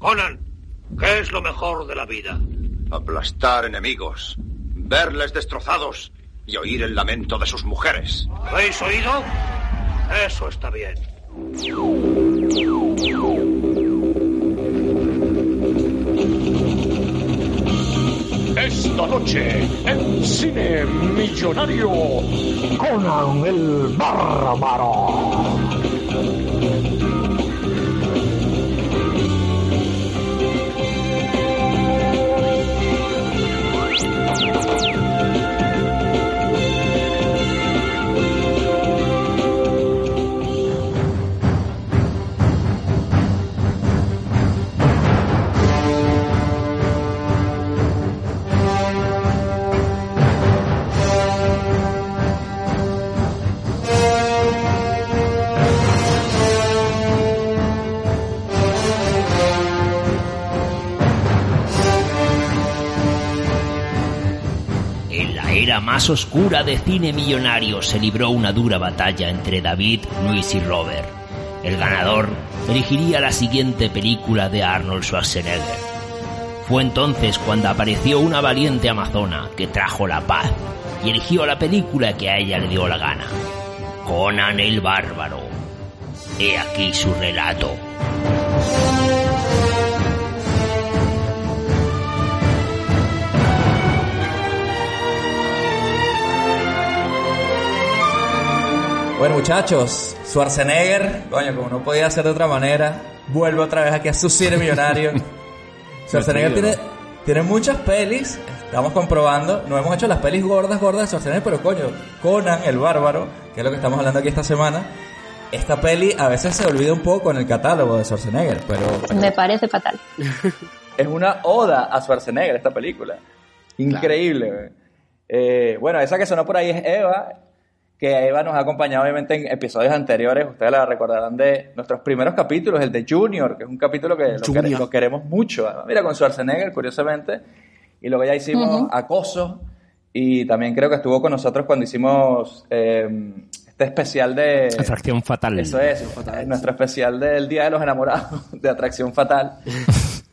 Conan, ¿qué es lo mejor de la vida? Aplastar enemigos, verles destrozados y oír el lamento de sus mujeres. ¿Habéis oído? Eso está bien. Esta noche, en Cine Millonario, Conan el Bárbaro. Más oscura de cine millonario se libró una dura batalla entre David, Luis y Robert. El ganador elegiría la siguiente película de Arnold Schwarzenegger. Fue entonces cuando apareció una valiente amazona que trajo la paz y eligió la película que a ella le dio la gana. Conan el Bárbaro. He aquí su relato. Bueno, muchachos, Schwarzenegger, coño, como no podía ser de otra manera, vuelve otra vez aquí a su cine millonario. Schwarzenegger tiene, tiene muchas pelis, estamos comprobando, no hemos hecho las pelis gordas, gordas de Schwarzenegger, pero coño, Conan, el bárbaro, que es lo que estamos hablando aquí esta semana, esta peli a veces se olvida un poco en el catálogo de Schwarzenegger, pero Me parece fatal. es una oda a Schwarzenegger esta película. Increíble. güey. Eh, bueno, esa que sonó por ahí es Eva, que Eva nos ha acompañado obviamente en episodios anteriores. Ustedes la recordarán de nuestros primeros capítulos, el de Junior, que es un capítulo que lo, Junior. quere- lo queremos mucho. Mira, con Schwarzenegger, curiosamente. Y luego ya hicimos Acoso. Y también creo que estuvo con nosotros cuando hicimos eh, este especial de... Atracción fatal. Eso es, eh, nuestro especial del Día de los Enamorados, de Atracción Fatal.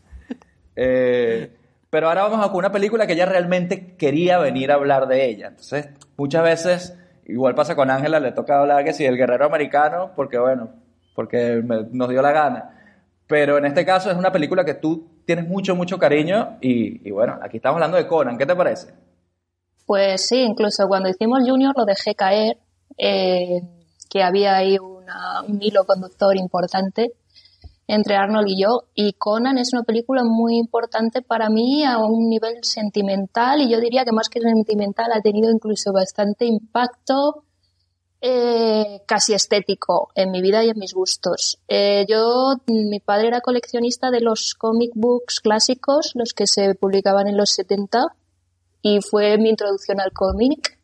Eh, pero ahora vamos a con una película que ella realmente quería venir a hablar de ella. Entonces, muchas veces, igual pasa con Ángela, le toca hablar que si el guerrero americano, porque bueno, porque nos dio la gana. Pero en este caso es una película que tú tienes mucho, mucho cariño y, bueno, aquí estamos hablando de Conan. ¿Qué te parece? Pues sí, incluso cuando hicimos Junior lo dejé caer, eh, que había ahí un hilo conductor importante entre Arnold y yo. Y Conan es una película muy importante para mí a un nivel sentimental y yo diría que más que sentimental ha tenido incluso bastante impacto eh, casi estético en mi vida y en mis gustos. Eh, yo, mi padre era coleccionista de los comic books clásicos, los que se publicaban en los 70 y fue mi introducción al cómic.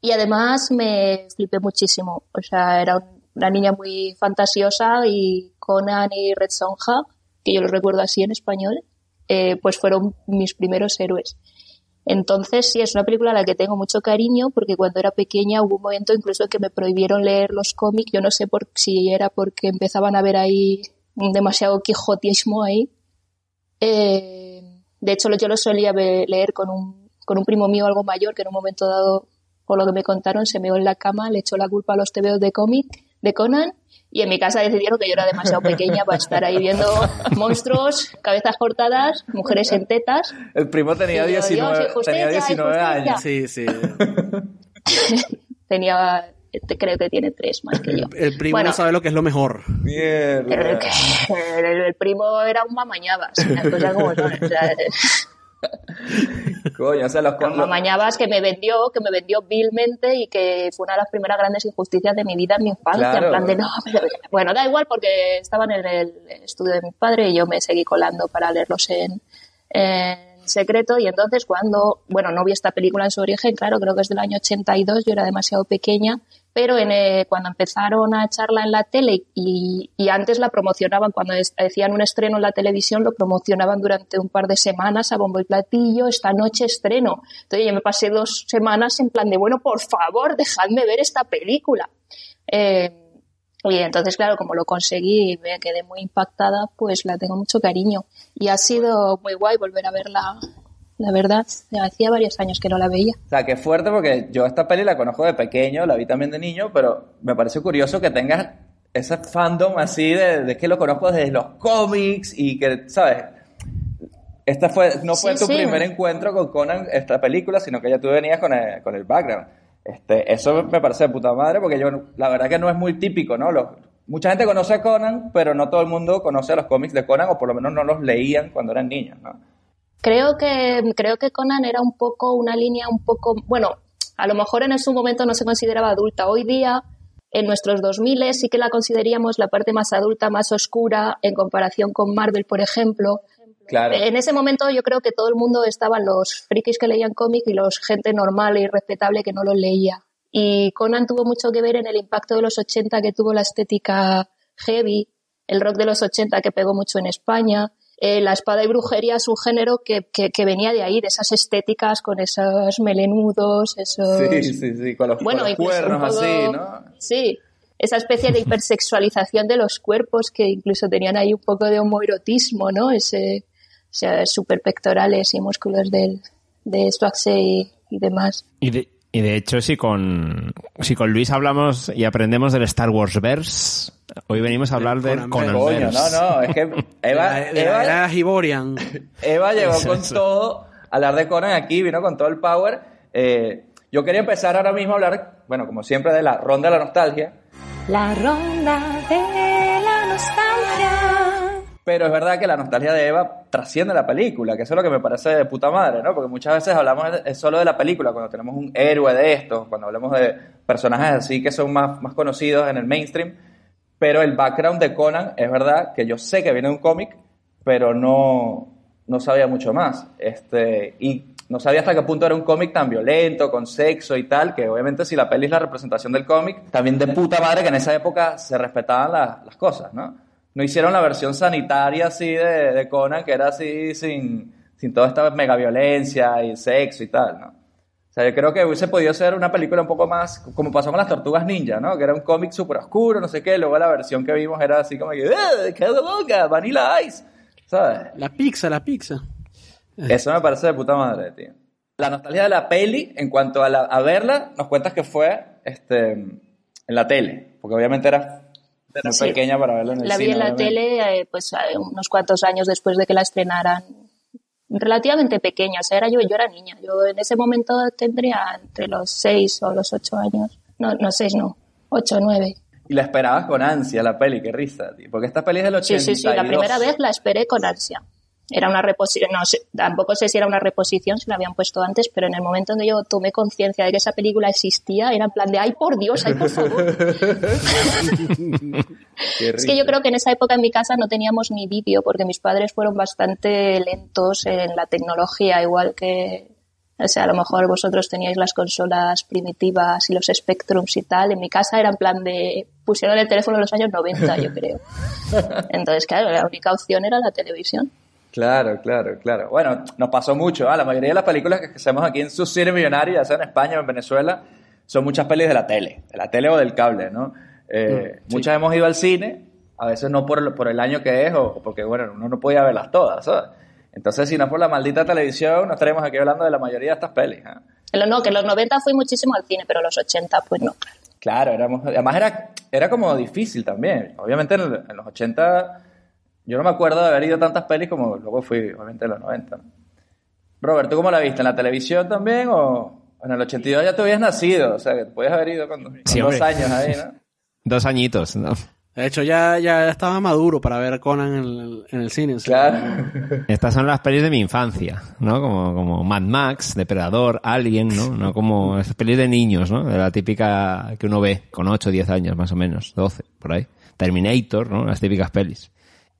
Y además me flipé muchísimo. O sea, era un- una niña muy fantasiosa y Conan y Red Sonja, que yo los recuerdo así en español, eh, pues fueron mis primeros héroes. Entonces, sí, es una película a la que tengo mucho cariño porque cuando era pequeña hubo un momento incluso que me prohibieron leer los cómics. Yo no sé si era porque empezaban a ver ahí demasiado quijotismo ahí. Eh, de hecho, yo lo solía leer con un, con un primo mío algo mayor que en un momento dado, por lo que me contaron, se meó en la cama, le echó la culpa a los tebeos de cómic de Conan y en mi casa decidieron que yo era demasiado pequeña para estar ahí viendo monstruos, cabezas cortadas, mujeres en tetas. El primo tenía yo, 19, Dios, tenía injusticia, 19 injusticia. años. Sí, sí. Tenía, creo que tiene tres más que yo. El primo Bueno. no sabe lo que es lo mejor. Mierda. El, el- el primo era un mamañabas, las cosas como son. o sea, Coño, o sea, los Como con- Mañabas que me vendió, que me vendió vilmente y que fue una de las primeras grandes injusticias de mi vida en mi infancia. Claro. En plan de, no, pero- bueno, da igual porque estaban en el estudio de mi padre y yo me seguí colando para leerlos en, en secreto. Y entonces cuando, bueno, no vi esta película en su origen, claro, creo que es del año 82, yo era demasiado pequeña, pero en, eh, cuando empezaron a echarla en la tele y, y antes la promocionaban, cuando hacían un estreno en la televisión, lo promocionaban durante un par de semanas a bombo y platillo, esta noche estreno. Entonces yo me pasé dos semanas en plan de, bueno, por favor, dejadme ver esta película. Eh, y entonces, claro, como lo conseguí y me quedé muy impactada, pues la tengo mucho cariño. Y ha sido muy guay volver a verla, la verdad. Hacía varios años que no la veía. O sea, que fuerte porque yo esta peli la conozco de pequeño, la vi también de niño, pero me parece curioso que tengas ese fandom así de, de que lo conozco desde los cómics y que, ¿sabes? Esta fue, no fue Sí, tu sí. primer encuentro con Conan, esta película, sino que ya tú venías con el, con el background. Este, eso me parece de puta madre porque yo, la verdad que no es muy típico, ¿no? Los- mucha gente conoce a Conan, pero no todo el mundo conoce los cómics de Conan o por lo menos no los leían cuando eran niños, ¿no? Creo que, creo que Conan era un poco una línea un poco, bueno, a lo mejor en su momento no se consideraba adulta. Hoy día, en nuestros 2000 sí que la consideraríamos la parte más adulta, más oscura en comparación con Marvel, por ejemplo. Claro. En ese momento yo creo que todo el mundo estaban los frikis que leían cómics y los gente normal y respetable que no los leía. Y Conan tuvo mucho que ver en el impacto de los 80 que tuvo la estética heavy, el rock de los 80 que pegó mucho en España. Eh, la espada y brujería es un género que, que, que venía de ahí, de esas estéticas con esos melenudos, esos... Sí, sí, sí, con los, Bueno, con los incluso un cuernos poco- así, ¿no? Sí, esa especie de hipersexualización de los cuerpos que incluso tenían ahí un poco de homoerotismo, ¿no? Ese, o sea, super pectorales y músculos del, de Swaxe y, y demás. Y de, y de hecho, si con, si con Luis hablamos y aprendemos del Star Wars Verse, hoy venimos a hablar del Conan Conan no, no, es que De Eva, la, de la Eva, era Hiborian. Eva llegó con eso. todo a hablar de Conan aquí, vino con todo el power. Eh, yo quería empezar ahora mismo a hablar, bueno, como siempre, de la ronda de la nostalgia. La ronda de la nostalgia. Pero es verdad que la nostalgia de Eva trasciende la película, que eso es lo que me parece de puta madre, ¿no? Porque muchas veces hablamos de- solo de la película, cuando tenemos un héroe de estos, cuando hablamos de personajes así que son más, más conocidos en el mainstream. Pero el background de Conan es verdad que yo sé que viene de un cómic, pero no, no sabía mucho más. Este, y no sabía hasta qué punto era un cómic tan violento, con sexo y tal, que obviamente si la peli es la representación del cómic, también de puta madre que en esa época se respetaban la- las cosas, ¿no? No hicieron la versión sanitaria así de, de Conan, que era así sin, sin toda esta mega violencia y sexo y tal, ¿no? O sea, yo creo que hubiese podido ser una película un poco más, como pasó con las Tortugas Ninja, ¿no? Que era un cómic súper oscuro, no sé qué, luego la versión que vimos era así como que, ¡eh, qué loca! Vanilla Ice, ¿sabes? La pizza, la pizza. Eso me parece de puta madre, tío. La nostalgia de la peli, en cuanto a, la- a verla, nos cuentas que fue este, en la tele, porque obviamente era muy Sí. pequeña para verla en el La vi cine. en la obviamente. tele eh, pues unos cuantos años después de que la estrenaran. Relativamente pequeña, o sea, era yo, yo era niña. Yo en ese momento tendría entre los seis o los ocho años. No, no seis, no. Ocho, nueve. Y la esperabas con ansia, la peli, qué risa, tío. Porque esta peli es del 82. Sí, sí, sí. La primera vez la esperé con ansia. Era una reposición, no sé, tampoco sé si era una reposición, si la habían puesto antes, pero en el momento en que yo tomé conciencia de que esa película existía, era en plan de, ay, por Dios, ay, por favor. Es que yo creo que en esa época en mi casa no teníamos ni vídeo, porque mis padres fueron bastante lentos en la tecnología, igual que, o sea, a lo mejor vosotros teníais las consolas primitivas y los Spectrums y tal. En mi casa era en plan de, pusieron el teléfono en los años 90, yo creo. Entonces, claro, la única opción era la televisión. Claro, claro, claro. Bueno, nos pasó mucho. ¿ah? La mayoría de las películas que hacemos aquí en su cine millonario, ya sea en España o en Venezuela, son muchas pelis de la tele, de la tele o del cable, ¿no? Eh, Muchas hemos ido al cine, a veces no por, por el año que es o o porque, bueno, uno no podía verlas todas, ¿sabes? Entonces, si no por la maldita televisión, no estaremos aquí hablando de la mayoría de estas pelis. ¿ah? No, que en los 90 fui muchísimo al cine, pero los 80 pues no. Claro, éramos, además era, era como difícil también. Obviamente en, el- en los 80 yo no me acuerdo de haber ido a tantas pelis como luego fui, obviamente en los 90. ¿no? Robert, ¿tú cómo la viste? ¿En la televisión también o en el 82 ya te habías nacido? O sea, que podías haber ido con, con Sí, dos años ahí, ¿no? Dos añitos, ¿no? De hecho, ya, ya estaba maduro para ver Conan en el, en el cine. o sea, Claro. Estas son las pelis de mi infancia, ¿no? Como, como Mad Max, Depredador, Alien, ¿no? No como esas pelis de niños, ¿no? De la típica que uno ve con 8 o 10 años más o menos, 12, por ahí. Terminator, ¿no? Las típicas pelis.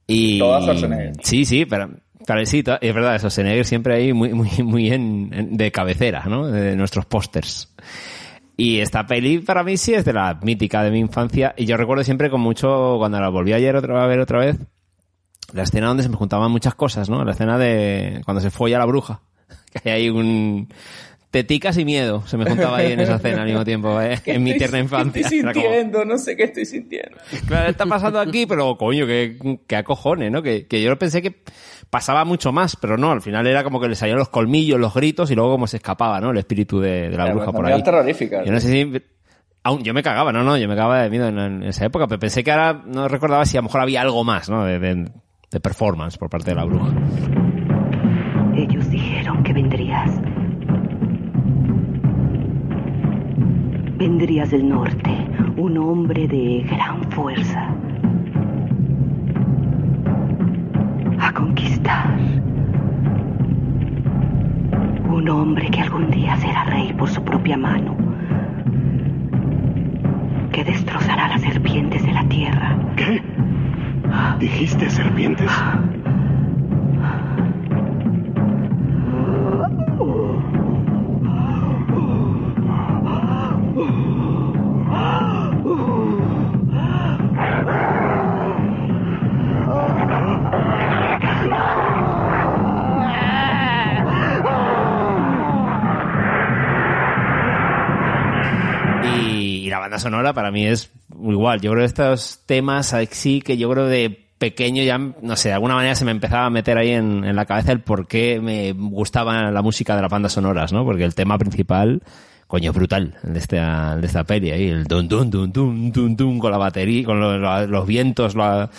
Y... Todas Schwarzenegger. Sí, sí, pero... pero sí, es verdad, Schwarzenegger siempre ahí muy, muy, muy en, en- de cabecera, ¿no? De nuestros pósters. Y esta peli para mí sí es de la mítica de mi infancia. Y yo recuerdo siempre con mucho, cuando la volví ayer otra, a ver otra vez, la escena donde se me juntaban muchas cosas, ¿no? La escena de cuando se folla la bruja. Que hay ahí un... Teticas y miedo se me juntaba ahí en esa escena al mismo tiempo, ¿eh? en mi tierna infancia. Estoy Era como, sintiendo, no sé qué estoy sintiendo. claro, está pasando aquí, pero coño, que, que acojones, ¿no? Que, que yo pensé que pasaba mucho más, pero no, al final era como que le salían los colmillos, los gritos y luego como se escapaba, ¿no? El espíritu de, de la Claro, bruja por ahí. terrorífica. Yo no sé si... Aún, yo me cagaba, no, no, yo me cagaba de miedo en, en esa época, pero pensé que ahora no recordaba si a lo mejor había algo más, ¿no? De, de- de performance por parte de la bruja. Ellos dijeron que vendrías. Vendrías del norte, un hombre de gran fuerza. A conquistar. Un hombre que algún día será rey por su propia mano. Que destrozará las serpientes de la tierra. ¿Qué? ¿Dijiste serpientes? Y, la banda sonora para mí es igual. Yo creo que estos temas sí que yo creo de pequeño ya, no sé, de alguna manera se me empezaba a meter ahí en, en la cabeza el por qué me gustaba la música de las bandas sonoras, ¿no? Porque el tema principal, coño, es brutal, de esta, de esta peli ahí, el dun dun dun dun dun dun con la batería, con los, los- los vientos, la-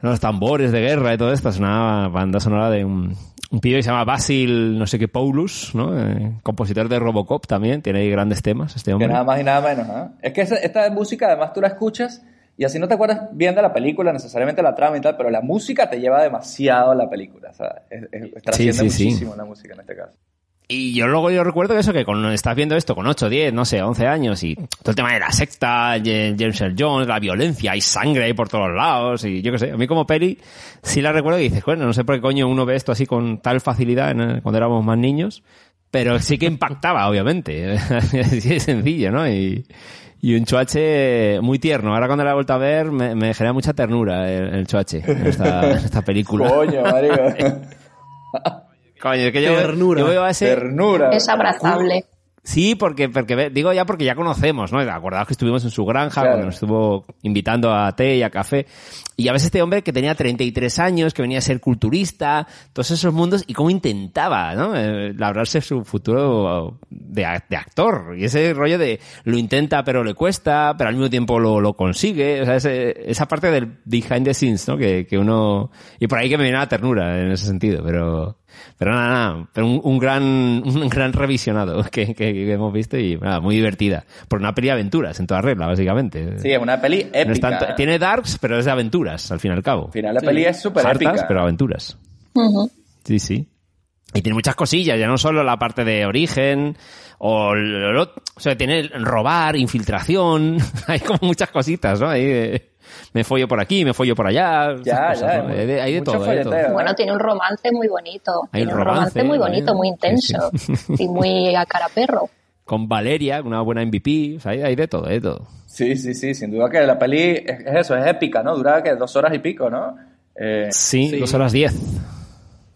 los tambores de guerra y todo esto. Es una banda sonora de un, un pibe que se llama Basil, no sé qué, Paulus, ¿no? Eh, compositor de Robocop también, tiene ahí grandes temas este Que hombre. nada más y nada menos, ¿ah? Es que esa- esta música además tú la escuchas y así no te acuerdas bien de la película, necesariamente la trama y tal, pero la música te lleva demasiado a la película, o sea, es- es- sí, sí. muchísimo la música en este caso. Y yo luego yo recuerdo eso, que cuando estás viendo esto con 8, 10, no sé, 11 años y todo el tema de la secta, James Earl Jones, la violencia, hay sangre ahí por todos lados y yo qué sé, a mí como peli sí la recuerdo y dices, bueno, no sé por qué coño uno ve esto así con tal facilidad en cuando éramos más niños, pero sí que impactaba, obviamente, así de sencillo, ¿no? Y, y un choache muy tierno. Ahora cuando la he vuelto a ver me, me genera mucha ternura el, el choache en esta, en esta película. Coño, marico. Coño, es que yo, Ternura. yo veo a ese... Ternura. Es abrazable. Sí, porque, porque ve- digo ya porque ya conocemos, ¿no? Acordaos que estuvimos en su granja, Claro. cuando nos estuvo invitando a té y a café. Y a veces este hombre que tenía 33 años, que venía a ser culturista, todos esos mundos, y cómo intentaba, ¿no? Eh, labrarse su futuro de, de actor. Y ese rollo de lo intenta pero le cuesta, pero al mismo tiempo lo, lo consigue. O sea, ese- esa parte del behind the scenes, ¿no? Que, que uno... Y por ahí que me viene la ternura en ese sentido, pero... Pero nada, nada, pero un, un gran, un gran revisionado que, que- que hemos visto y nada, muy divertida. Por una peli de aventuras en toda regla, básicamente. Sí, es una peli épica. No es tanto- tiene darks, pero es de aventuras, al fin y al cabo. Al final la peli es súper épica. pero aventuras. Sí, sí. Y tiene muchas cosillas, ya no solo la parte de origen, o, lo- lo- o sea, tiene robar, infiltración, hay como muchas cositas, ¿no? Ahí de- me follo por aquí, me follo por allá. Ya, cosas, ya, ¿no? Hay de, hay de mucho todo, hay de todo. folleteo. Bueno, tiene un romance muy bonito. Hay tiene un un romance, romance, muy bonito, ¿eh? muy intenso. Y muy a cara perro. Con Valeria, una buena MVP, o sea, hay, hay de todo, hay de todo. Sí, sí, sí, sin duda que la peli es, es eso, es épica, ¿no? Dura que dos horas y pico, ¿no? Eh, Sí, Sí. dos horas diez.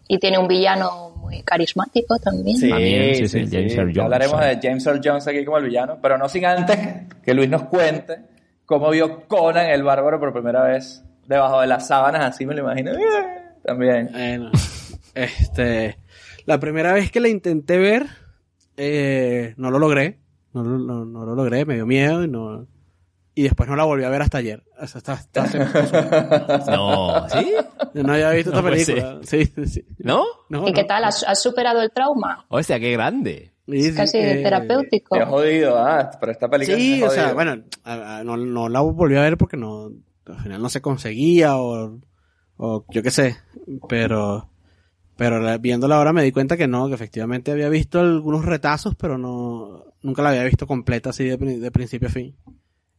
Y tiene un villano muy carismático también. Sí, También, sí, sí, sí, James sí. Earl Jones, hablaremos de James Earl Jones aquí como el villano, pero no sin antes que Luis nos cuente cómo vio Conan el Bárbaro por primera vez debajo de las sábanas, así me lo imagino. También. Bueno, este, la primera vez que la intenté ver, eh, no lo logré. No, lo- no- no lo logré, me dio miedo y no. Y después no la volví a ver hasta ayer. O sea, hasta- hasta- No, ¿sí? yo no había visto No esta puede película. Sí, sí, sí. ¿No? No, ¿Y qué tal? ¿Has, has superado el trauma? Hostia, qué grande. Sí, Casi eh, terapéutico. Jodido, ah, pero esta película Sí, es o sea, bueno, a- a- no, no la volví a ver porque no, al final no se conseguía o, o yo qué sé, pero, pero la- viéndola ahora me di cuenta que no, que efectivamente había visto algunos retazos, pero no, nunca la había visto completa así de, de principio a fin.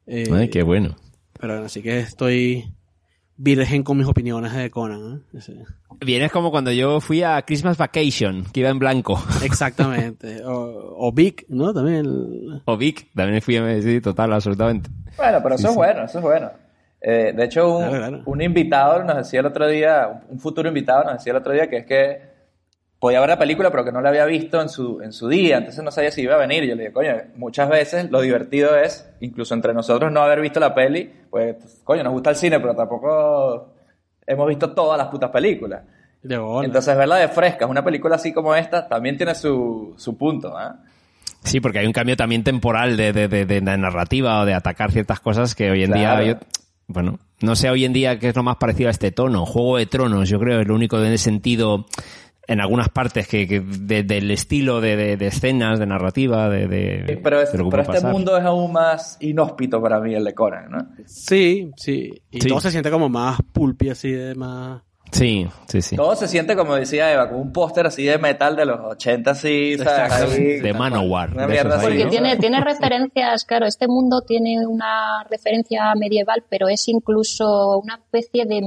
Eh, Ay, qué bueno. Pero bueno, así que estoy virgen con mis opiniones de Conan. ¿eh? Vienes como cuando yo fui a Christmas Vacation, que iba en blanco. Exactamente. o, o Vic, ¿no? También. el- O Vic, también fui a sí, total, absolutamente. Bueno, pero eso Sí, es sí. bueno, eso es bueno. Eh, de hecho, un, Claro, claro. un invitado nos decía el otro día, un futuro invitado nos decía el otro día que es que podía ver la película pero que no la había visto en su, en su día, entonces no sabía si iba a venir. Yo le dije, coño, muchas veces lo divertido es, incluso entre nosotros, no haber visto la peli, pues, coño, nos gusta el cine, pero tampoco hemos visto todas las putas películas. De. Entonces verla de fresca, una película así como esta, también tiene su, su punto, ¿ah? Sí, porque hay un cambio también temporal de, de, de- de narrativa o de atacar ciertas cosas que hoy en Claro. día... yo- bueno, no sé hoy en día qué es lo más parecido a este tono. Juego de Tronos, yo creo, es lo único en ese sentido, en algunas partes, que, que de- del estilo de, de- de escenas, de narrativa, de... de- Pero, es- este mundo es aún más inhóspito para mí, el de Conan, ¿no? Sí, sí. Y Sí. todo se siente como más pulpi, así de más. Sí, sí, sí. Todo se siente, como decía Eva, como un póster así de metal de los 80, así, ¿sabes? Exacto. Ahí, De Manowar. Una de mierda así, Porque ¿no? tiene, tiene referencias, claro, este mundo tiene una referencia medieval, pero es incluso una especie de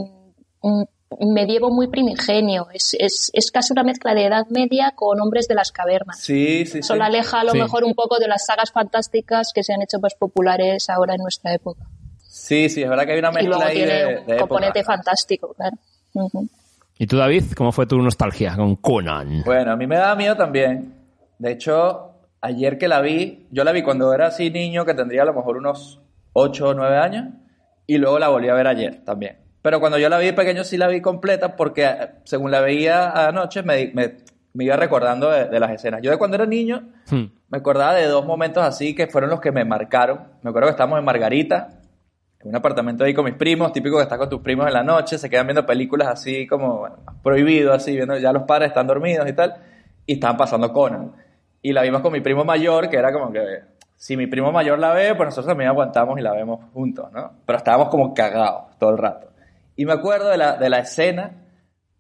medievo muy primigenio. Es, es, es casi una mezcla de Edad Media con hombres de las cavernas. Sí, sí, Eso sí. lo aleja a lo Sí. mejor un poco de las sagas fantásticas que se han hecho más populares ahora en nuestra época. Sí, sí, es verdad que hay una Y mezcla luego ahí tiene de, un de componente época. fantástico, claro. ¿Y tú, David, cómo fue tu nostalgia con Conan? Bueno, a mí me da miedo también. De hecho, ayer que la vi, yo la vi cuando era así niño, que tendría a lo mejor unos 8 o 9 años, y luego la volví a ver ayer también. Pero cuando yo la vi pequeño sí la vi completa porque eh, según la veía anoche me, me, me iba recordando de, de las escenas. Yo de cuando era niño Hmm. me acordaba de dos momentos así que fueron los que me marcaron. Me acuerdo que estábamos en Margarita, en un apartamento ahí con mis primos, típico que estás con tus primos en la noche, se quedan viendo películas así como bueno, prohibido, así, viendo ya los padres están dormidos y tal, y estaban pasando Conan. Y la vimos con mi primo mayor, que era como que si mi primo mayor la ve, pues nosotros también aguantamos y la vemos juntos, ¿no? Pero estábamos como cagados todo el rato. Y me acuerdo de la, de la escena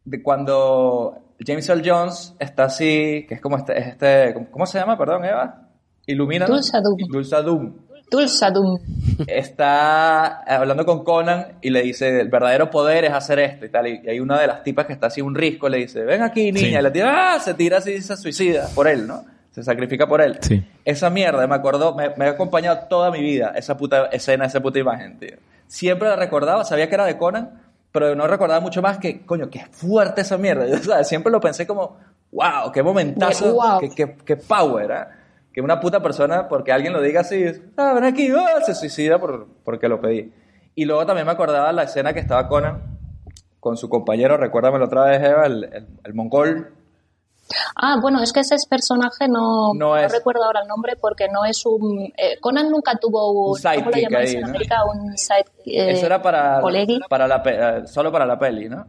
de cuando James Earl Jones está así, que es como este, es este ¿cómo se llama? Perdón, Eva. Ilumina. Dulzadum. Dulzadum Tulsadum. está hablando con Conan y le dice, el verdadero poder es hacer esto y tal. Y hay una de las tipas que está así un risco, le dice, ven aquí, niña. Sí. Y le tira, ¡ah! Se tira así y se suicida por él, ¿no? Se sacrifica por él. Sí. Esa mierda me acordó, me, me ha acompañado toda mi vida, esa puta escena, esa puta imagen, tío. Siempre la recordaba, sabía que era de Conan, pero no recordaba mucho más que, coño, qué fuerte esa mierda. Yo, ¿sabes? Siempre lo pensé como, wow, qué momentazo, wow. qué, qué, qué power, ¿ah? Que una puta persona, porque alguien lo diga así, ah, ven aquí, ah, se suicida por, porque lo pedí. Y luego también me acordaba la escena que estaba Conan con su compañero, recuérdamelo otra vez, Eva, el, el, el mongol. Ah, bueno, es que ese personaje no, No no es- recuerdo ahora el nombre porque no es un... eh, Conan nunca tuvo un... Un sidekick ¿Cómo lo llamáis ahí, en ¿no? América? Un side, eh, Eso era para, colegi. para la, eh, solo para la peli, ¿no?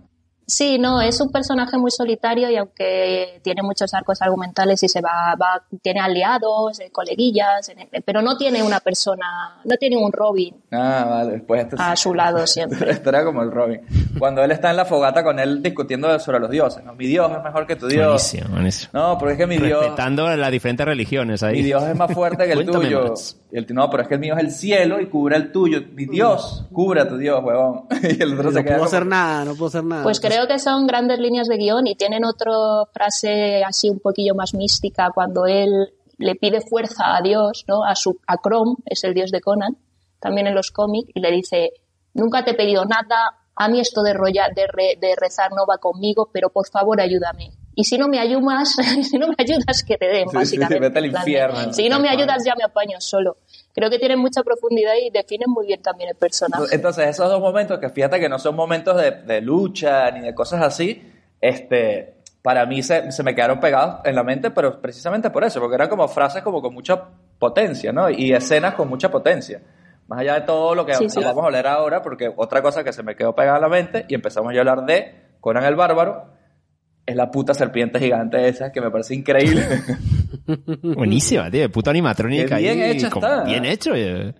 Sí, no, es un personaje muy solitario y aunque tiene muchos arcos argumentales y se va, va tiene aliados, eh, coleguillas, pero no tiene una persona, no tiene un Robin Ah, vale, pues este a su lado siempre. Esto era como el Robin. Cuando él está en la fogata con él discutiendo sobre los dioses, ¿no? Mi Dios es mejor que tu Dios. Buenísimo, buenísimo. No, porque es que mi Dios, Respetando las diferentes religiones ahí. mi Dios es más fuerte que el tuyo. más. El, no, pero es que el mío es el cielo y cubre el tuyo. Mi Dios, cubre a tu Dios, huevón. Y el otro No se puedo queda como- hacer nada, no puedo hacer nada. Pues creo que son grandes líneas de guion y tienen otra frase así un poquillo más mística cuando él le pide fuerza a Dios, ¿no? A su a Chrome, es el dios de Conan, también en los cómics y le dice, "Nunca te he pedido nada, a mí esto de rolla- de, re- de rezar no va conmigo, pero por favor ayúdame." Y si no me ayudas, si no me ayudas que te den, Sí, sí, básicamente. de, infierno. Si no me ayudas ya me apaño solo. Creo que tienen mucha profundidad y definen muy bien también el personaje. Entonces, esos dos momentos, que fíjate que no son momentos de, de lucha ni de cosas así, este, para mí se, se me quedaron pegados en la mente, pero precisamente por eso, porque eran como frases como con mucha potencia, ¿no? Y escenas con mucha potencia. Más allá de todo lo que Sí, sí. vamos a hablar ahora, porque otra cosa que se me quedó pegada en la mente, y empezamos ya a hablar de Conan el Bárbaro, es la puta serpiente gigante esa, que me parece increíble. Buenísima, tío. Puta animatrónica Qué bien ahí, como está. Bien hecho. eh.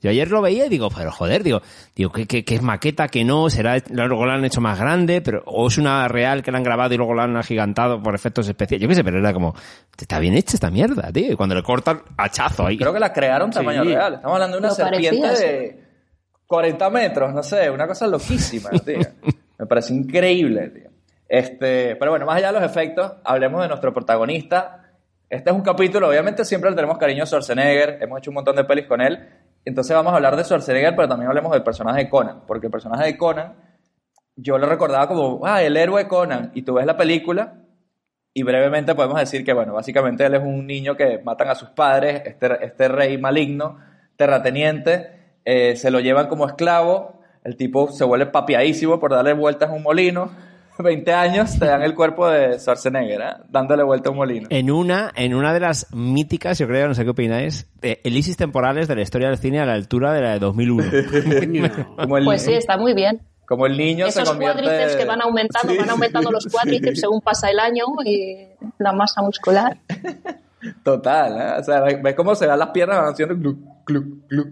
Yo ayer lo veía y digo, pero joder, digo, digo, que, que, que es maqueta, que no, será, luego lo han hecho más grande, pero, o es una real que la han grabado y luego la han agigantado por efectos especiales. Yo qué sé, pero era como, está bien hecha esta mierda, tío. Y cuando le cortan, hachazo ahí. Creo que la crearon tamaño Sí. real. Estamos hablando de una Lo serpiente parecía, de 40 metros, no sé, una cosa loquísima, tío. Me parece increíble, tío. Este, pero bueno, más allá de los efectos, hablemos de nuestro protagonista. Este es un capítulo, obviamente siempre le tenemos cariño a Schwarzenegger, hemos hecho un montón de pelis con él. Entonces vamos a hablar de Schwarzenegger, pero también hablemos del personaje de Conan, porque el personaje de Conan, yo lo recordaba como, ah, el héroe Conan, y tú ves la película, y brevemente podemos decir que, bueno, básicamente él es un niño que matan a sus padres, este, este rey maligno, terrateniente, eh, se lo llevan como esclavo, el tipo se vuelve papiadísimo por darle vueltas a un molino, 20 años te dan el cuerpo de Schwarzenegger, ¿eh? dándole vuelta a un molino. En una, en una de las míticas, yo creo, no sé qué opináis, de elisis temporales de la historia del cine a la altura de la de 2001. Como el, Pues sí, está muy bien. como el niño se Esos convierte... cuádriceps que van aumentando, Sí, van aumentando los cuádriceps según pasa el año y la masa muscular. Total, ¿eh? O sea, ve, ve cómo se dan las piernas van haciendo gluc, gluc, gluc.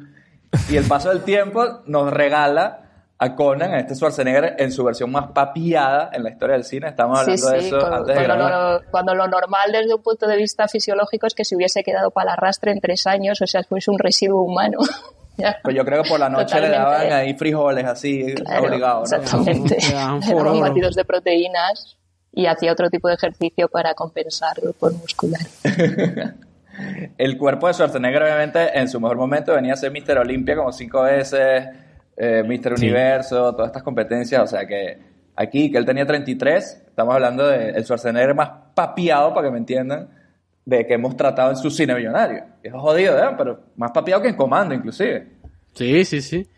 Y el paso del tiempo nos regala a Conan, a este Schwarzenegger, en su versión más papiada en la historia del cine. Estamos Sí, hablando de sí, eso cuando, antes de cuando lo, cuando lo normal desde un punto de vista fisiológico es que se hubiese quedado para el arrastre en tres años, o sea, fuese un residuo humano. Pues yo creo que por la noche le Totalmente. daban ahí frijoles así, Claro, obligado, ¿no? Exactamente. Le batidos de proteínas y hacía otro tipo de ejercicio para compensarlo por muscular. El cuerpo de Schwarzenegger, obviamente, en su mejor momento venía a ser Mr. Olympia como cinco veces, eh, Mr. Sí. Universo, todas estas competencias. O sea que aquí, que él tenía 33, estamos hablando del Schwarzenegger más papiado, para que me entiendan, de que hemos tratado en su cine millonario. Es jodido, ¿eh? Pero más papiado que en Comando, inclusive. Sí, sí, sí.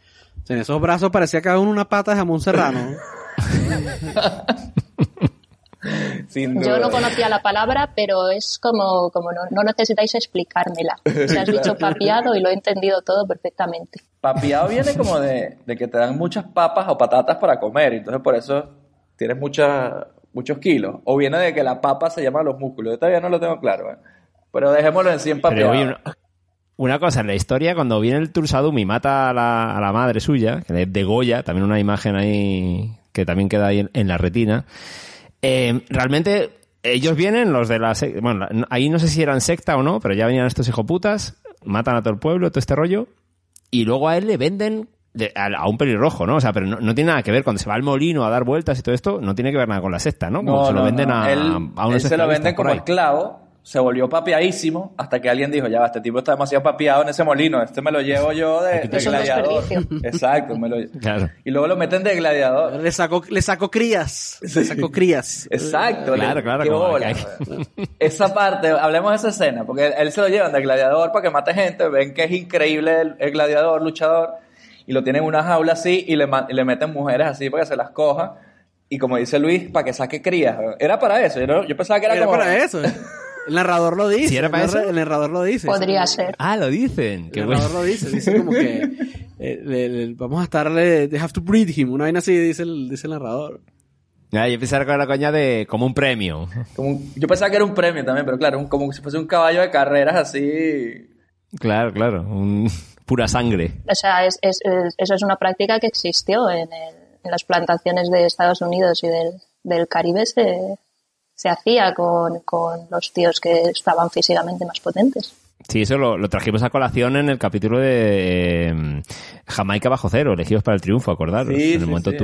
En esos brazos parecía cada uno una pata de jamón serrano. Sin Yo no conocía la palabra, pero es como, como no, no necesitáis explicármela. O sea, has dicho papiado y lo he entendido todo perfectamente. Papiado viene como de, de que te dan muchas papas o patatas para comer, y entonces por eso tienes muchas muchos kilos. O viene de que la papa se llama los músculos. Yo todavía no lo tengo claro, ¿eh? Pero dejémoslo en 100 Pero papiado. una, una cosa, en la historia, cuando viene el Tursadum y mata a la, a la madre suya, que es de Goya, también una imagen ahí que también queda ahí en, en la retina, eh, realmente ellos vienen, los de la secta, bueno, ahí no sé si eran secta o no, pero ya venían estos hijoputas, matan a todo el pueblo, todo este rollo, y luego a él le venden de- a, a un pelirrojo, ¿no? O sea, pero no, no tiene nada que ver, cuando se va al molino a dar vueltas y todo esto, no tiene que ver nada con la secta, ¿no? Como No, se lo no, venden a, él, a él se lo venden como esclavo, se volvió papiadísimo hasta que alguien dijo, ya va, este tipo está demasiado papiado en ese molino, este me lo llevo yo de, gladiador. Exacto, me lo Claro. Y luego lo meten de gladiador. le sacó, le sacó crías. Le sacó crías. Exacto. Claro, le- claro, weón. Esa parte, hablemos de esa escena, porque él se lo llevan de gladiador para que mate gente, ven que es increíble el, el gladiador, luchador, y lo tienen en una jaula así y le, y le meten mujeres así para que se las coja. Y como dice Luis, para que saque crías. Era para eso. Yo, pensaba que era, Era como. para eso. El narrador lo dice. ¿Sí era para el, narra- eso? el narrador lo dice. Podría ser. Ah, lo dicen. Qué el bueno. narrador lo dice. Dice como que eh, le- le- vamos a estarle... They have to breed him. Una vaina así dice el, dice el narrador. Ah, yo pensaba con la coña de como un premio. como un- yo pensaba que era un premio también, pero claro, un- como si fuese un caballo de carreras así. Claro, claro. Un, pura sangre. O sea, es, es- es- eso es una práctica que existió en, el- en las plantaciones de Estados Unidos y del, del Caribe. Se, se hacía con, con los tíos que estaban físicamente más potentes. Sí, eso lo, lo trajimos a colación en el capítulo de eh, Jamaica bajo cero, elegidos para el triunfo, acordaros, Sí, en el sí, momento sí,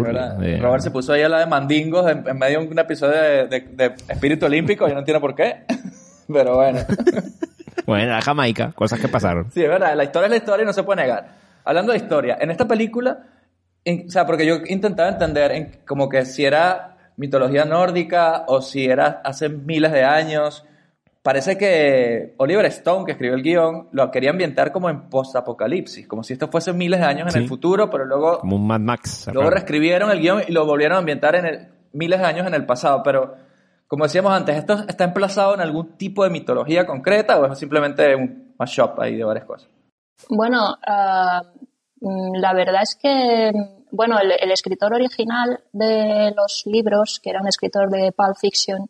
Robert se puso ahí a la de mandingos en, en medio de un episodio de, de- de Espíritu Olímpico. Yo no entiendo por qué. Pero bueno. Bueno, era Jamaica, cosas que pasaron. Sí, es verdad, la historia es la historia y no se puede negar. Hablando de historia, en esta película, en- o sea, porque yo intentaba entender en- como que si era mitología nórdica o si era hace miles de años. Parece que Oliver Stone, que escribió el guion, lo quería ambientar como en post-apocalipsis, como si esto fuese miles de años en Sí. el futuro, pero luego, Como un Mad Max. luego reescribieron el guion y lo volvieron a ambientar en el- miles de años en el pasado. Pero, como decíamos antes, ¿esto está emplazado en algún tipo de mitología concreta o es simplemente un mashup ahí de varias cosas? Bueno, ah, mm, la verdad es que, bueno, el, escritor original de los libros, que era un escritor de Pulp Fiction,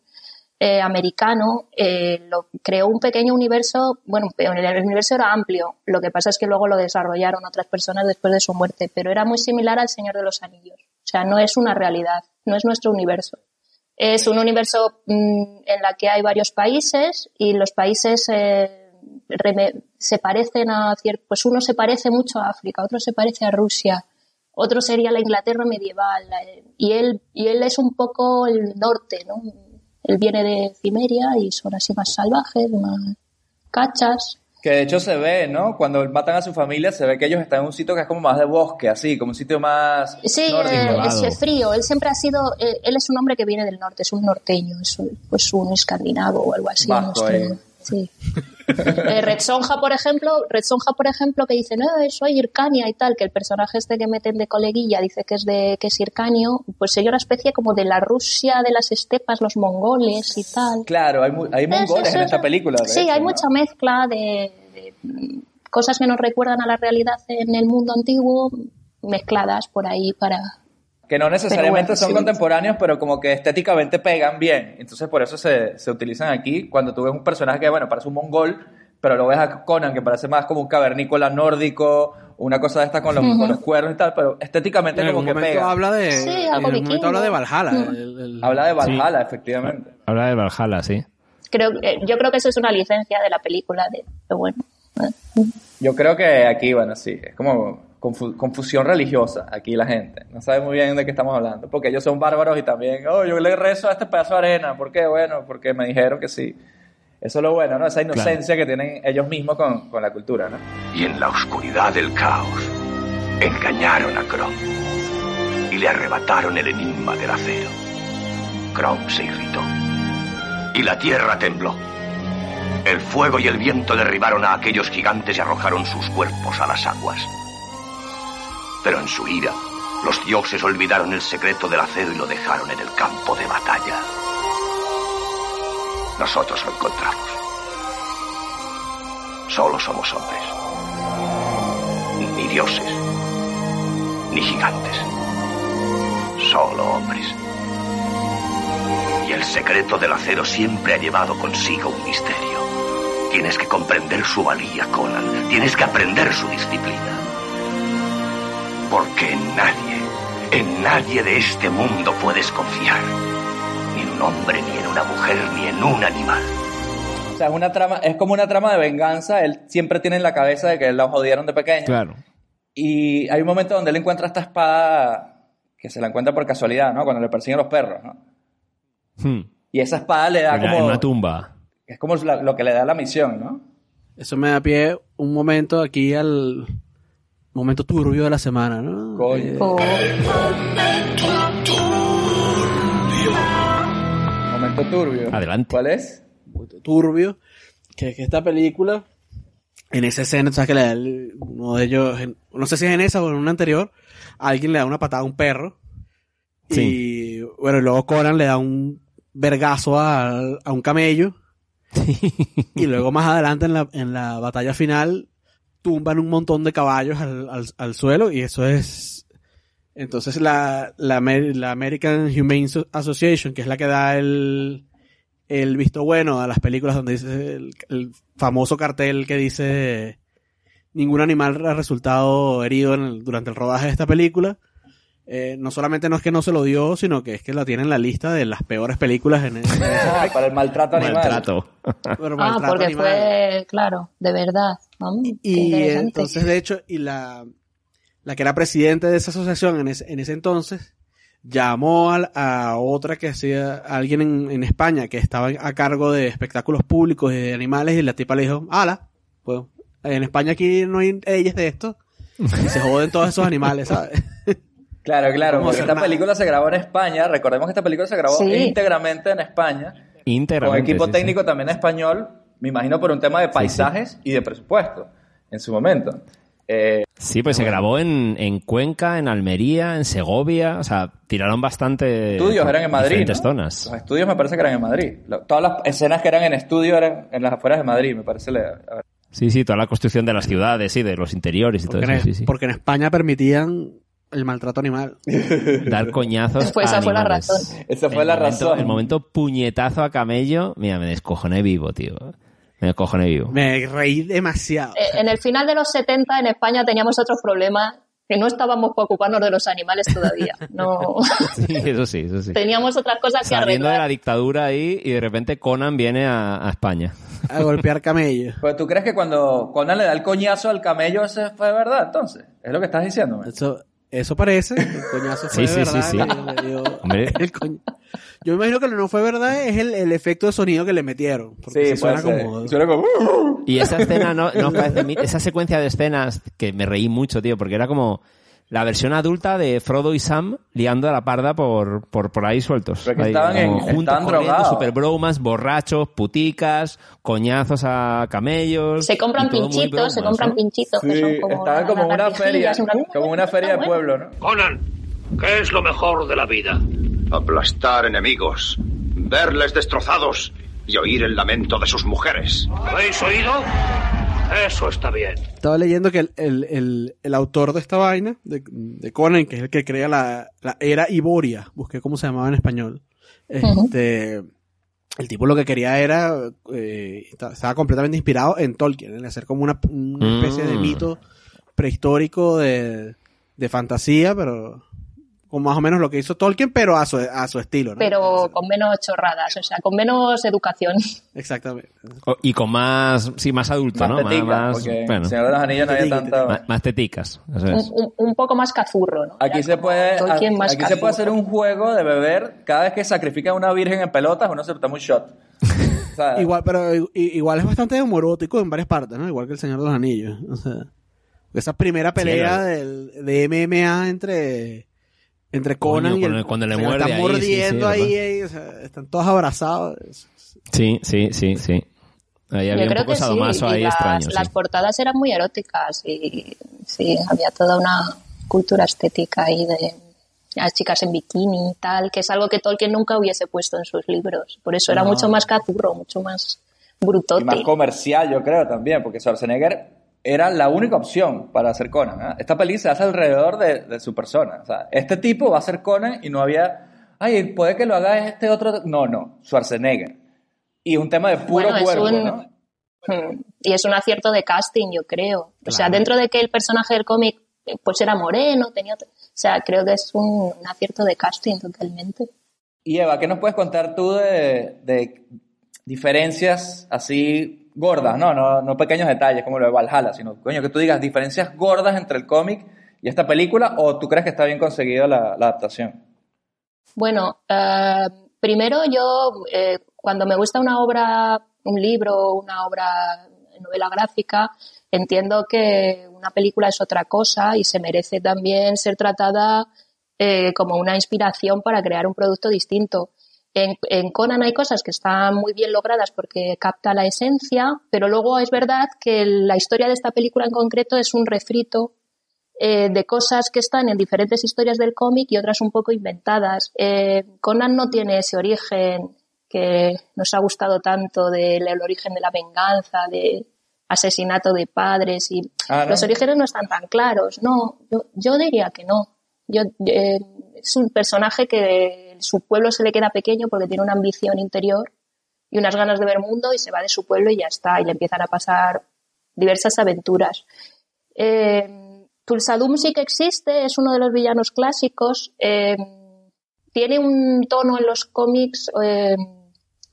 eh, americano eh, lo, creó un pequeño universo, bueno, el universo era amplio, lo que pasa es que luego lo desarrollaron otras personas después de su muerte, pero era muy similar al Señor de los Anillos. O sea, no es una realidad, no es nuestro universo. Es un universo mm, en la que hay varios países y los países eh, se parecen a pues uno se parece mucho a África, otro se parece a Rusia, otro sería la Inglaterra medieval y él y él es un poco el norte, ¿no? Él viene de Cimeria y son así más salvajes, más cachas. Que de hecho se ve, ¿no? Cuando matan a su familia, se ve que ellos están en un sitio que es como más de bosque, así, como un sitio más Sí, nórdico. eh, es frío. Él siempre ha sido, eh, él es un hombre que viene del norte, es un norteño, es un, pues un escandinavo o algo así. Vasco, eh. Sí. Eh, Red Sonja, por ejemplo, Red Sonja, por ejemplo, que dice, no, soy Ircania y tal, que el personaje este que meten de coleguilla dice que es de que es Ircanio, pues sería una especie como de la Rusia de las estepas, los mongoles y tal. Claro, hay, hay mongoles en esta película. Sí, hecho, hay ¿no? mucha mezcla de, de, mm, cosas que nos recuerdan a la realidad en el mundo antiguo, mezcladas por ahí para... Que no necesariamente bueno, son sí. contemporáneos, pero como que estéticamente pegan bien. Entonces por eso se, se utilizan aquí. Cuando tú ves un personaje que, bueno, parece un mongol, pero lo ves a Conan, que parece más como un cavernícola nórdico, una cosa de esta con los, Ujú. con los cuernos y tal, pero estéticamente En como algún que momento pega. habla de. Sí, en algún momento habla de Valhalla. El- el- Habla de Valhalla, efectivamente. Habla de Valhalla, sí. Creo, que- yo creo que eso es una licencia de la película, de, pero bueno. eh, Yo creo que aquí, bueno, sí, es como confu- confusión religiosa aquí la gente. No sabe muy bien de qué estamos hablando. Porque ellos son bárbaros y también, oh, yo le rezo a este pedazo de arena. ¿Por qué? Bueno, porque me dijeron que sí. Eso es lo bueno, ¿no? Esa inocencia que tienen ellos mismos con, con la cultura, ¿no? Y en la oscuridad del caos, engañaron a Kron y le arrebataron el enigma del acero. Kron se irritó y la tierra tembló. El fuego y el viento derribaron a aquellos gigantes y arrojaron sus cuerpos a las aguas. Pero en su ira, los dioses olvidaron el secreto del acero y lo dejaron en el campo de batalla. Nosotros lo encontramos. Solo somos hombres. Ni dioses, ni gigantes. Solo hombres. Y el secreto del acero siempre ha llevado consigo un misterio. Tienes que comprender su valía, Conan. Tienes que aprender su disciplina. Porque en nadie, en nadie de este mundo puedes confiar. Ni en un hombre, ni en una mujer, ni en un animal. O sea, es una trama, es como una trama de venganza. Él siempre tiene en la cabeza de que lo jodieron de pequeño. Claro. Y hay un momento donde él encuentra esta espada que se la encuentra por casualidad, ¿no? Cuando le persiguen los perros, ¿no? Hmm. Y esa espada le da En la- como... en una tumba. Es como la- lo que le da la misión, ¿no? Eso me da pie un momento aquí al momento turbio de la semana, ¿no? Coño. Eh, o- Momento turbio. Adelante. ¿Cuál es? turbio, que, que esta película, en esa escena, tú sabes que le da el- uno de ellos, en- no sé si es en esa o en una anterior, alguien le da una patada a un perro. Y bueno, y luego Conan le da un vergazo a, a un camello. y luego más adelante en la, en la batalla final tumban un montón de caballos al, al, al suelo y eso es... Entonces la, la, Amer- la American Humane So- Association, que es la que da el, el visto bueno a las películas donde dice el, famoso cartel que dice ningún animal ha resultado herido durante el rodaje de esta película. Eh, no solamente no es que no se lo dio, sino que es que la tiene en la lista de las peores películas en, en ese Ah, para el maltrato animal. Maltrato. pero Ah, maltrato porque animal. fue, claro, de verdad. Qué Y entonces, de hecho, y la, la que era presidente de esa asociación en ese, en ese entonces, llamó al- a, otra que hacía, a alguien en, en España que estaba a cargo de espectáculos públicos y de animales, y la tipa le dijo, ala, pues, en España aquí no hay leyes de esto, y se joden todos esos animales, ¿sabes? Claro, claro, ¿Cómo porque esta película se grabó en España. Recordemos que esta película se grabó Sí. íntegramente en España. Con Íntegramente. equipo sí, técnico también español, me imagino por un tema de paisajes y de presupuesto en su momento. Eh, Sí, pues se grabó en, en Cuenca, en Almería, en Segovia. O sea, tiraron bastante. estudios eran en Madrid. ¿no? zonas. Los estudios me parece que eran en Madrid. Lo- Todas las escenas que eran en estudio eran en las afueras de Madrid, me parece. le- a ver. Sí, sí, toda la construcción de las ciudades y de los interiores y todo eso. en, Sí, sí. porque en España permitían El maltrato animal. Dar coñazos Pues a esa fue la animales. razón. Esa fue El la momento- razón. El momento puñetazo a camello, mira, me descojoné vivo, tío. Me descojoné vivo. Me reí demasiado. Eh, En el final de los 70 en España teníamos otros problemas que no estábamos para ocuparnos de los animales todavía. No Sí, eso sí, eso sí. teníamos otras cosas que Saliendo de arreglar. la dictadura ahí y de repente Conan viene a, a España. A golpear camellos. Pues tú crees que cuando Conan le da el coñazo al camello, ese fue verdad, entonces. Es lo que estás diciendo. Eso, eso parece. El coñazo fue Sí, de sí, verdad. sí, sí. Hombre. el coño- Yo me imagino que lo que no fue verdad es el, el efecto de sonido que le metieron. Porque sí, suena como... Suena como... Y esa escena no, no os parece, mi- esa secuencia de escenas que me reí mucho, tío, porque era como la versión adulta de Frodo y Sam liando a la parda por, por, por ahí sueltos. Pero que Ahí, estaban en- juntos, corriendo, super bromas, borrachos, puticas, coñazos a camellos. Se compran pinchitos, se bromas, compran ¿no? pinchitos que son como Estaban como una feria, como una feria de pueblo, ¿no? Conan, ¿qué es lo mejor de la vida? Aplastar enemigos, verles destrozados y oír el lamento de sus mujeres. ¿Habéis oído? Eso está bien. Estaba leyendo que el, el, el, el autor de esta vaina, de, de Conan, que es el que crea la, la era Iboria, busqué cómo se llamaba en español. Este, El tipo lo que quería era, eh, esta- estaba completamente inspirado en Tolkien, en hacer como una, una especie de Mm. mito prehistórico de, de fantasía, pero con más o menos lo que hizo Tolkien, pero a su, a su estilo, ¿no? Pero con menos chorradas, o sea, con menos educación. Exactamente. O- Y con más, sí, más adulto, Más ¿no? Más, tetica, más- porque bueno, en Señor de los Anillos no había tanta... más, más teticas. eso Un, es. un- un poco más cazurro, ¿no? Aquí se puede, Tolkien más aquí se puede hacer un juego de beber cada vez que sacrifican a una virgen en pelotas, uno se toma un shot. O sea, Igual, pero igual es bastante homorótico en varias partes, ¿no? Igual que el Señor de los Anillos. O sea, esa primera pelea del, de MMA entre, entre Coño, Conan y el, cuando- le muerde están ahí, sí, mordiendo sí, ahí, ¿verdad? ahí, o sea, están todos abrazados. Sí, sí, sí, sí. Ahí Yo había un creo poco que sí, sadomaso y ahí las, extraño. las sí. portadas eran muy eróticas y sí, había toda una cultura estética ahí de las chicas en bikini y tal, que es algo que Tolkien nunca hubiese puesto en sus libros. Por eso era No. mucho más cazurro, mucho más y brutote. más comercial, yo creo también, porque Schwarzenegger era la única opción para hacer Conan. ¿ah? Esta peli se hace alrededor de, de su persona. O sea, este tipo va a ser Conan y no había, ay, puede que lo haga este otro. No, no, Schwarzenegger. Y un tema de puro Bueno, cuerpo, un- ¿no? Y es un acierto de casting, yo creo. O sea, dentro de que el personaje del cómic pues era moreno, tenía... otro- O sea, creo que es un, un acierto de casting totalmente. Y Eva, ¿qué nos puedes contar tú de, de diferencias así gordas? No, no, no pequeños detalles como lo de Valhalla, sino, coño, que tú digas diferencias gordas entre el cómic y esta película, o tú crees que está bien conseguida la, adaptación? Bueno, eh, primero yo, eh, cuando me gusta una obra, un libro, una obra, novela gráfica, entiendo que una película es otra cosa y se merece también ser tratada eh, como una inspiración para crear un producto distinto. En, en Conan hay cosas que están muy bien logradas porque capta la esencia, pero luego es verdad que la historia de esta película en concreto es un refrito eh, de cosas que están en diferentes historias del cómic y otras un poco inventadas. Eh, Conan no tiene ese origen que nos ha gustado tanto del el origen de la venganza, de asesinato de padres y Ah, ¿no? los orígenes no están tan claros. No, yo, yo diría que no. Yo, eh, es un personaje que su pueblo se le queda pequeño porque tiene una ambición interior y unas ganas de ver mundo y se va de su pueblo y ya está, y le empiezan a pasar diversas aventuras. Eh, Tulsadum sí que existe, es uno de los villanos clásicos. eh, tiene un tono en los cómics eh,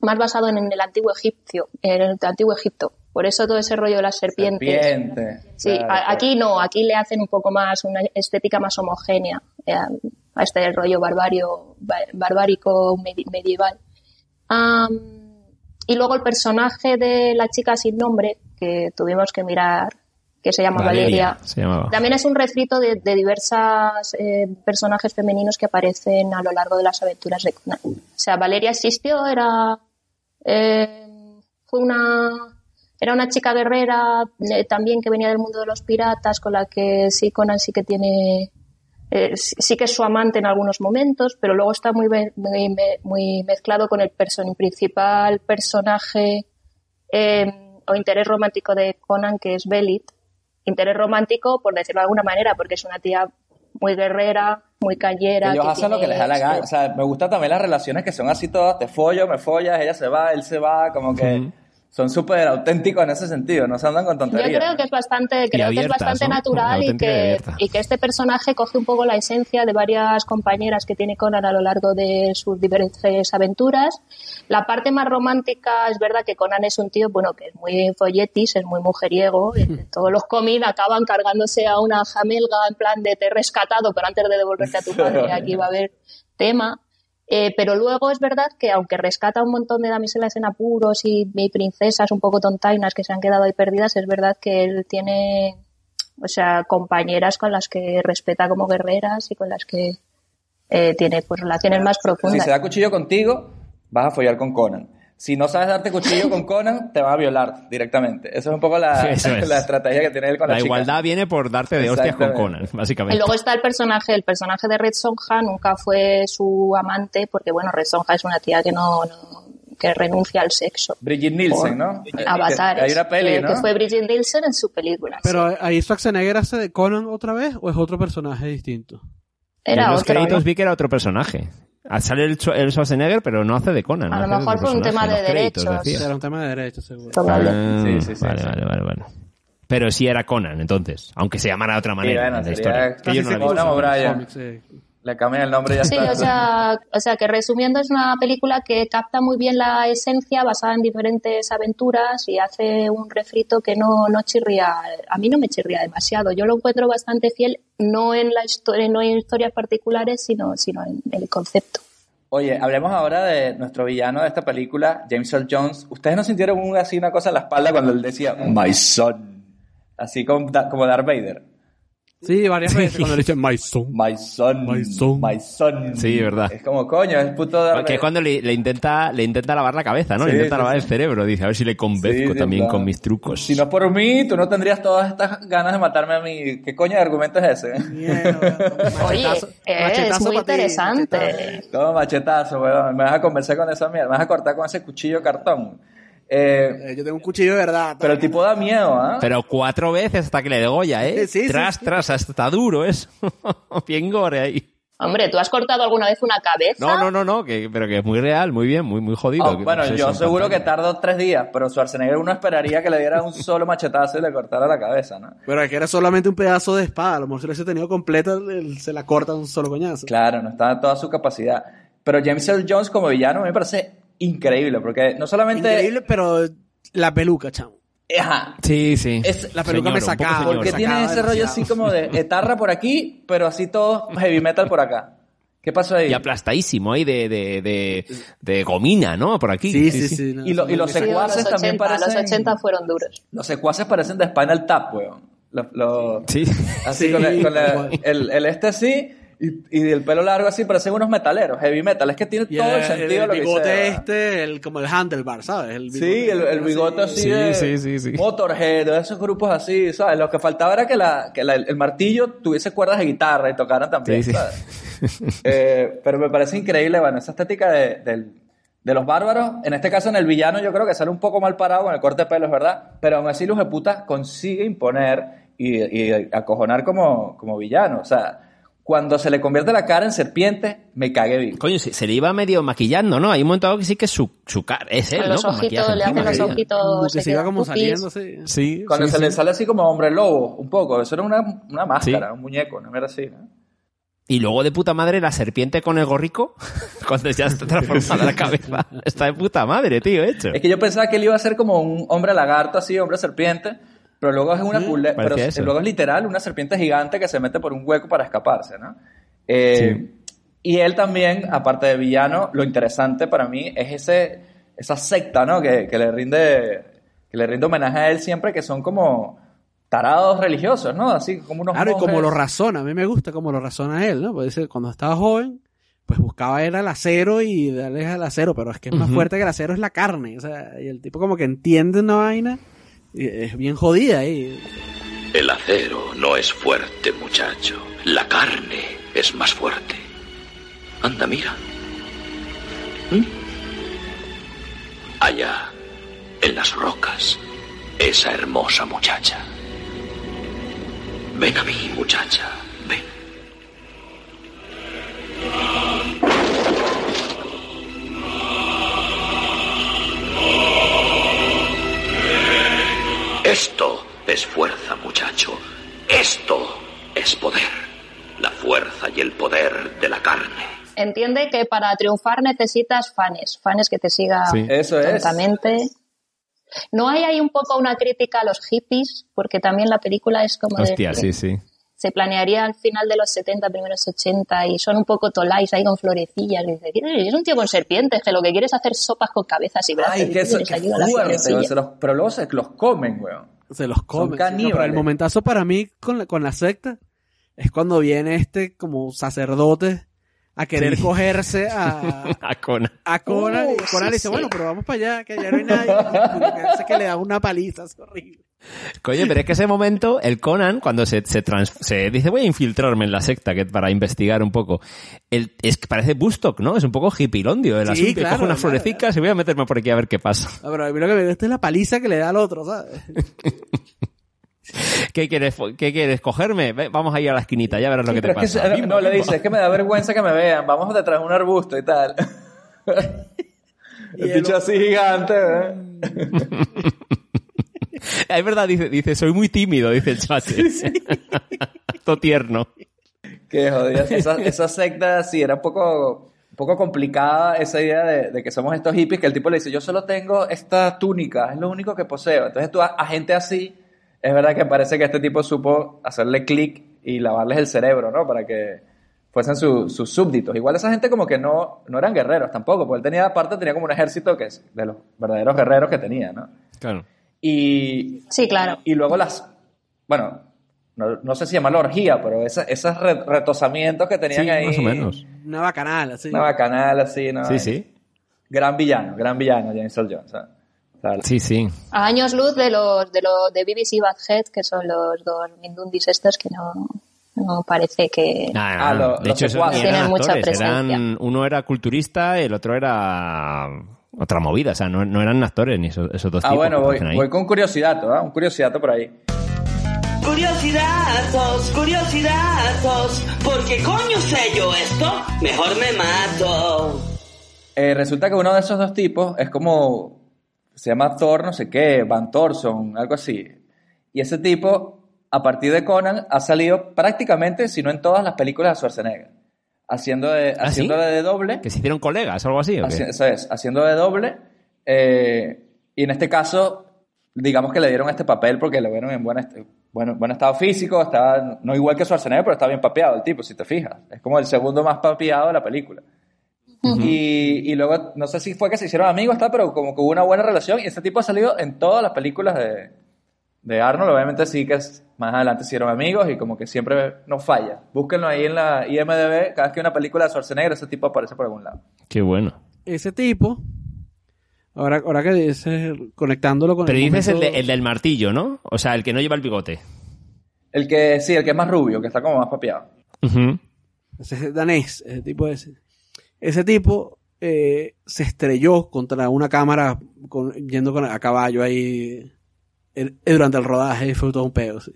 más basado en el antiguo egipcio, en el antiguo Egipto. Por eso todo ese rollo de las serpientes. Serpiente. Sí, claro, aquí no, aquí le hacen un poco más, una estética más homogénea eh, a este rollo barbario, ba- barbárico medi- medieval. Y luego el personaje de la chica sin nombre, que tuvimos que mirar, que se llama Valeria, se también es un refrito de, de diversas eh, personajes femeninos que aparecen a lo largo de las aventuras de Conan. O sea, Valeria existió, era eh, fue una era una chica guerrera eh, también que venía del mundo de los piratas, con la que sí Conan sí que tiene eh, sí sí que es su amante en algunos momentos, pero luego está muy muy, muy mezclado con el person principal personaje eh, o interés romántico de Conan, que es Belit. Interés romántico, por decirlo de alguna manera, porque es una tía muy guerrera, muy callera. Ellos que hacen lo que les da la gana. O sea, me gustan también las relaciones que son así todas, te follo, me follas, ella se va, él se va, como que son súper auténticos en ese sentido, no se andan con Yo tonterías. creo que es bastante, creo que es bastante ¿no? natural y que, y que este personaje coge un poco la esencia de varias compañeras que tiene Conan a lo largo de sus diferentes aventuras. La parte más romántica es verdad que Conan es un tío, bueno, que es muy folletis, es muy mujeriego. En todos los cómics acaban cargándose a una jamelga en plan de te he rescatado, pero antes de devolverte a tu padre aquí va a haber tema. Eh, pero luego es verdad que aunque rescata un montón de damiselas en apuros y, y princesas un poco tontainas que se han quedado ahí perdidas, es verdad que él tiene, o sea, compañeras con las que respeta como guerreras y con las que eh, tiene pues relaciones más Si profundas. se da cuchillo contigo, vas a follar con Conan. Si no sabes darte cuchillo con Conan, te va a violar directamente. Esa es un poco la, Eso es. la estrategia que tiene él con la, La chica. igualdad viene por darte de hostias con. Conan, Y básicamente. luego está el personaje, el personaje de Red Sonja nunca fue su amante, porque bueno, Red Sonja es una tía que no, no- que renuncia al sexo. Brigitte Nielsen, ¿no? Avatares, Hay una peli, que, ¿no? que fue Bridget Nielsen en su película. Pero ahí Schwarzenegger hace de Conan otra vez o es otro personaje distinto. Era en los otro, créditos ¿no? vi que era otro personaje. Ah, Sale el, el Schwarzenegger, pero no hace de Conan. A lo de mejor fue un tema de créditos, derechos. decía. Era un tema de derechos, seguro. Ah, Sí, sí, sí, vale, sí. vale, vale, vale. Pero sí era Conan, entonces. Aunque se llamara de otra manera bueno, en la historia. Que yo no Conan visto. O'Brien. Le cambian el nombre y ya Sí, está. o sea, o sea, que resumiendo es una película que capta muy bien la esencia basada en diferentes aventuras y hace un refrito que no, no chirría, a mí no me chirría demasiado. Yo lo encuentro bastante fiel, no en la historia, no en historias particulares, sino, sino en el concepto. Oye, hablemos ahora de nuestro villano de esta película, James Earl Jones. ¿Ustedes no sintieron un- así una cosa en la espalda cuando él decía, my son? Así como, como Darth Vader. Sí, varias veces cuando le dicen My son. My son. My son. My son. Sí, verdad. Es como, coño, es puto Que es cuando le, le intenta, le intenta lavar la cabeza, ¿no? Sí, le intenta sí, lavar sí. el cerebro. Dice, a ver si le convenzco también con mis trucos. Si no es por mí, tú no tendrías todas estas ganas de matarme a mí. ¿Qué coño de argumento es ese? Oye, es machetazo muy pa' ti, interesante. Todo machetazo, weón. Me vas a conversar con esa mierda. Me vas a cortar con ese cuchillo cartón. Eh, Eh, Yo tengo un cuchillo de verdad. pero el tipo da miedo, ¿ah? Pero cuatro veces hasta que le degolla, ¿eh? Sí, sí, tras, sí. tras, hasta está duro eso. bien gore ahí. Hombre, ¿tú has cortado alguna vez una cabeza? No, no, no, no, que, pero que es muy real, muy bien, muy, muy jodido. Oh, bueno, no sé yo seguro que tardó tres días, pero Schwarzenegger uno esperaría que le diera un solo machetazo y le cortara la cabeza, ¿no? Pero es que era solamente un pedazo de espada. A lo mejor si lo hubiese tenido completa, se la corta un solo coñazo. Claro, no estaba en toda su capacidad. Pero James Earl Jones como villano me parece increíble, porque no solamente... Increíble, pero la peluca, chamo. Ajá. Sí, sí. Es- La peluca me Señor, sacaba, señor. Porque sacaba tiene ese rollo así como de etarra por aquí, pero así todo heavy metal por acá. ¿Qué pasó ahí? Y aplastadísimo ahí de, de, de, de gomina, ¿no? Por aquí. Sí, sí, sí. no, Y, lo- y los Sí, secuaces los también 80, parecen... los 80 fueron duros. Los secuaces parecen de Spinal Tap, weón. Lo- lo- Sí. Así Sí, con, el, con el- el, el este así y, y el pelo largo así parecen unos metaleros, heavy metal. Es que tiene Y todo el, el, sentido el lo que bigote este, el, como el handlebar, ¿sabes? El Sí, bigote el, el bigote así Sí, de sí, sí, sí. Motorhead, esos grupos así, ¿sabes? Lo que faltaba era que, la, que la- el martillo tuviese cuerdas de guitarra y tocaran también, Sí, sí. ¿sabes? Eh, pero me parece increíble, bueno, esa estética de, del- de los bárbaros. En este caso, en el villano, yo creo que sale un poco mal parado con el corte de pelo, es verdad. Pero aún así, Luz de Puta consigue imponer y, y acojonar como, como villano. O sea, cuando se le convierte la cara en serpiente, me cagué vivo. Coño, se, se le iba medio maquillando, ¿no? Hay un momento que sí que su, su cara es él, ¿no? los ojitos, le hacen los ojitos. Como que se se iba como saliendo. Sí, Cuando sí, se sí. le sale así como hombre lobo, un poco. Eso era una, una máscara, un muñeco, no era así, ¿no? Y luego de puta madre la serpiente con el gorrico, cuando ya está transformada la cabeza. Está de puta madre, tío, hecho. Es que yo pensaba que él iba a ser como un hombre lagarto, así, hombre serpiente, pero luego es una culebra, pero eso. luego es literal una serpiente gigante que se mete por un hueco para escaparse, ¿no? Eh, Y él también, aparte de villano, lo interesante para mí es ese, esa secta, ¿no? Que, que le rinde, que le rinde homenaje a él siempre, que son como tarados religiosos, ¿no? Así como unos Claro, y como lo razona, a mí me gusta como lo razona él, ¿no? Porque dice, cuando estaba joven, pues buscaba era el acero y darle al acero, pero es que es más fuerte que el acero es la carne, o sea, y el tipo como que entiende una vaina, es bien jodida y El acero no es fuerte, muchacho. La carne es más fuerte. Anda, mira. ¿Mm? Allá, en las rocas, esa hermosa muchacha. Ven a mí, muchacha. Ven. Esto es fuerza, muchacho. Esto es poder. La fuerza y el poder de la carne. Entiende que para triunfar necesitas fans, fans que te sigan Sí. Eso es. tontamente. ¿No hay ahí un poco una crítica a los hippies? Porque también la película es como de Hostia, que sí, sí. Se planearía al final de los 70, primeros 80 y son un poco tolais ahí con florecillas. Y dice, "Eh, es un tío con serpientes que lo que quiere es hacer sopas con cabezas y brazos. Ay, que eso, fuerte, weón, se los- pero luego se los comen, weón. Se los comen. sí, no, caníbales. pero el momentazo para mí con la, con la secta es cuando viene este como sacerdote a querer Sí. cogerse a, A Conan. a Conan. Uh, y Conan sí, le dice, sí. bueno, pero vamos para allá, que ya no hay nadie. Que hace es que le da una paliza, es horrible. Coño, pero es que ese momento, el Conan, cuando se, se, trans- se dice voy a infiltrarme en la secta que, para investigar un poco, el, es que parece Bustock, ¿no? Es un poco hippilondio el Sí, asunto. y claro, cojo unas claro, florecicas y voy a meterme por aquí a ver qué pasa. No, pero a mí lo que me gusta es la paliza que le da al otro, ¿sabes? ¿Qué quieres, qué quieres cogerme? Vamos ahí a la esquinita, ya verás lo Sí, que te que pasa. Bimbo, no, le bimbo. dice, es que me da vergüenza que me vean, vamos detrás de un arbusto y tal. el bicho así gigante, ¿eh? Es verdad, dice, dice, soy muy tímido, dice el chat. Todo tierno. Que jodida. Esa, esa secta sí era un poco, un poco complicada esa idea de, de que somos estos hippies que el tipo le dice, yo solo tengo esta túnica, es lo único que poseo. Entonces tú a, a gente así, es verdad que parece que este tipo supo hacerle clic y lavarles el cerebro, ¿no? Para que fuesen su- sus súbditos. Igual esa gente como que no, no eran guerreros tampoco, porque él tenía aparte, tenía como un ejército que es de los verdaderos guerreros que tenía, ¿no? Claro. Y, Sí, claro. y luego las, bueno, no, no sé si llamarlo orgía, pero esa- esos re- retosamientos que tenían Sí, ahí. más o menos. Una bacanal, así. Una bacanal así, ¿no? Sí, sí. Gran villano, gran villano, James Earl Jones. ¿sabes? Sí, sí. A años luz de los de los de BBC Badhead, que son los dos Mindundis estos que no, no parece que... Nah, nah, Ah, lo- de hecho, esos eran Tienen mucha. Eran, uno era culturista y el otro era otra movida. O sea, no, no eran actores ni esos, esos dos Ah, tipos. bueno, voy, voy con un curiosidato, ¿ah? Un curiosidato por ahí. Curiosidazos, curiosidazos, porque coño sé yo esto, mejor me mato. Eh, resulta que uno de esos dos tipos es como. Se llama Thor, no sé qué, Van Thorson, algo así. Y ese tipo, a partir de Conan, ha salido prácticamente, si no en todas las películas de Schwarzenegger. Haciendo de, ¿Ah, sí? haciendo de doble. Que se hicieron colegas algo así. ¿o qué? Eso es, haciendo de doble. eh, y en este caso, digamos que le dieron este papel porque lo vieron en buen, est- bueno, buen estado físico. Estaba, no igual que Schwarzenegger, pero está bien papeado el tipo, si te fijas. Es como el segundo más papeado de la película. Y, y luego, no sé si fue que se hicieron amigos, tal, pero como que hubo una buena relación. Y este tipo ha salido en todas las películas de, de Arnold. Obviamente sí que es- más adelante se hicieron amigos y como que siempre no falla. Búsquenlo ahí en la IMDB. Cada vez que hay una película de Schwarzenegger, ese tipo aparece por algún lado. Qué bueno. Ese tipo, ahora, ahora que dices, conectándolo con Pero el dices el, momento- de- el del martillo, ¿no? O sea, el que no lleva el bigote. El que, sí, el que es más rubio, que está como más papeado. Ese es danés, ese tipo ese. Ese tipo eh, se estrelló contra una cámara con- yendo con, a caballo ahí durante el rodaje y fue todo un peo. sí.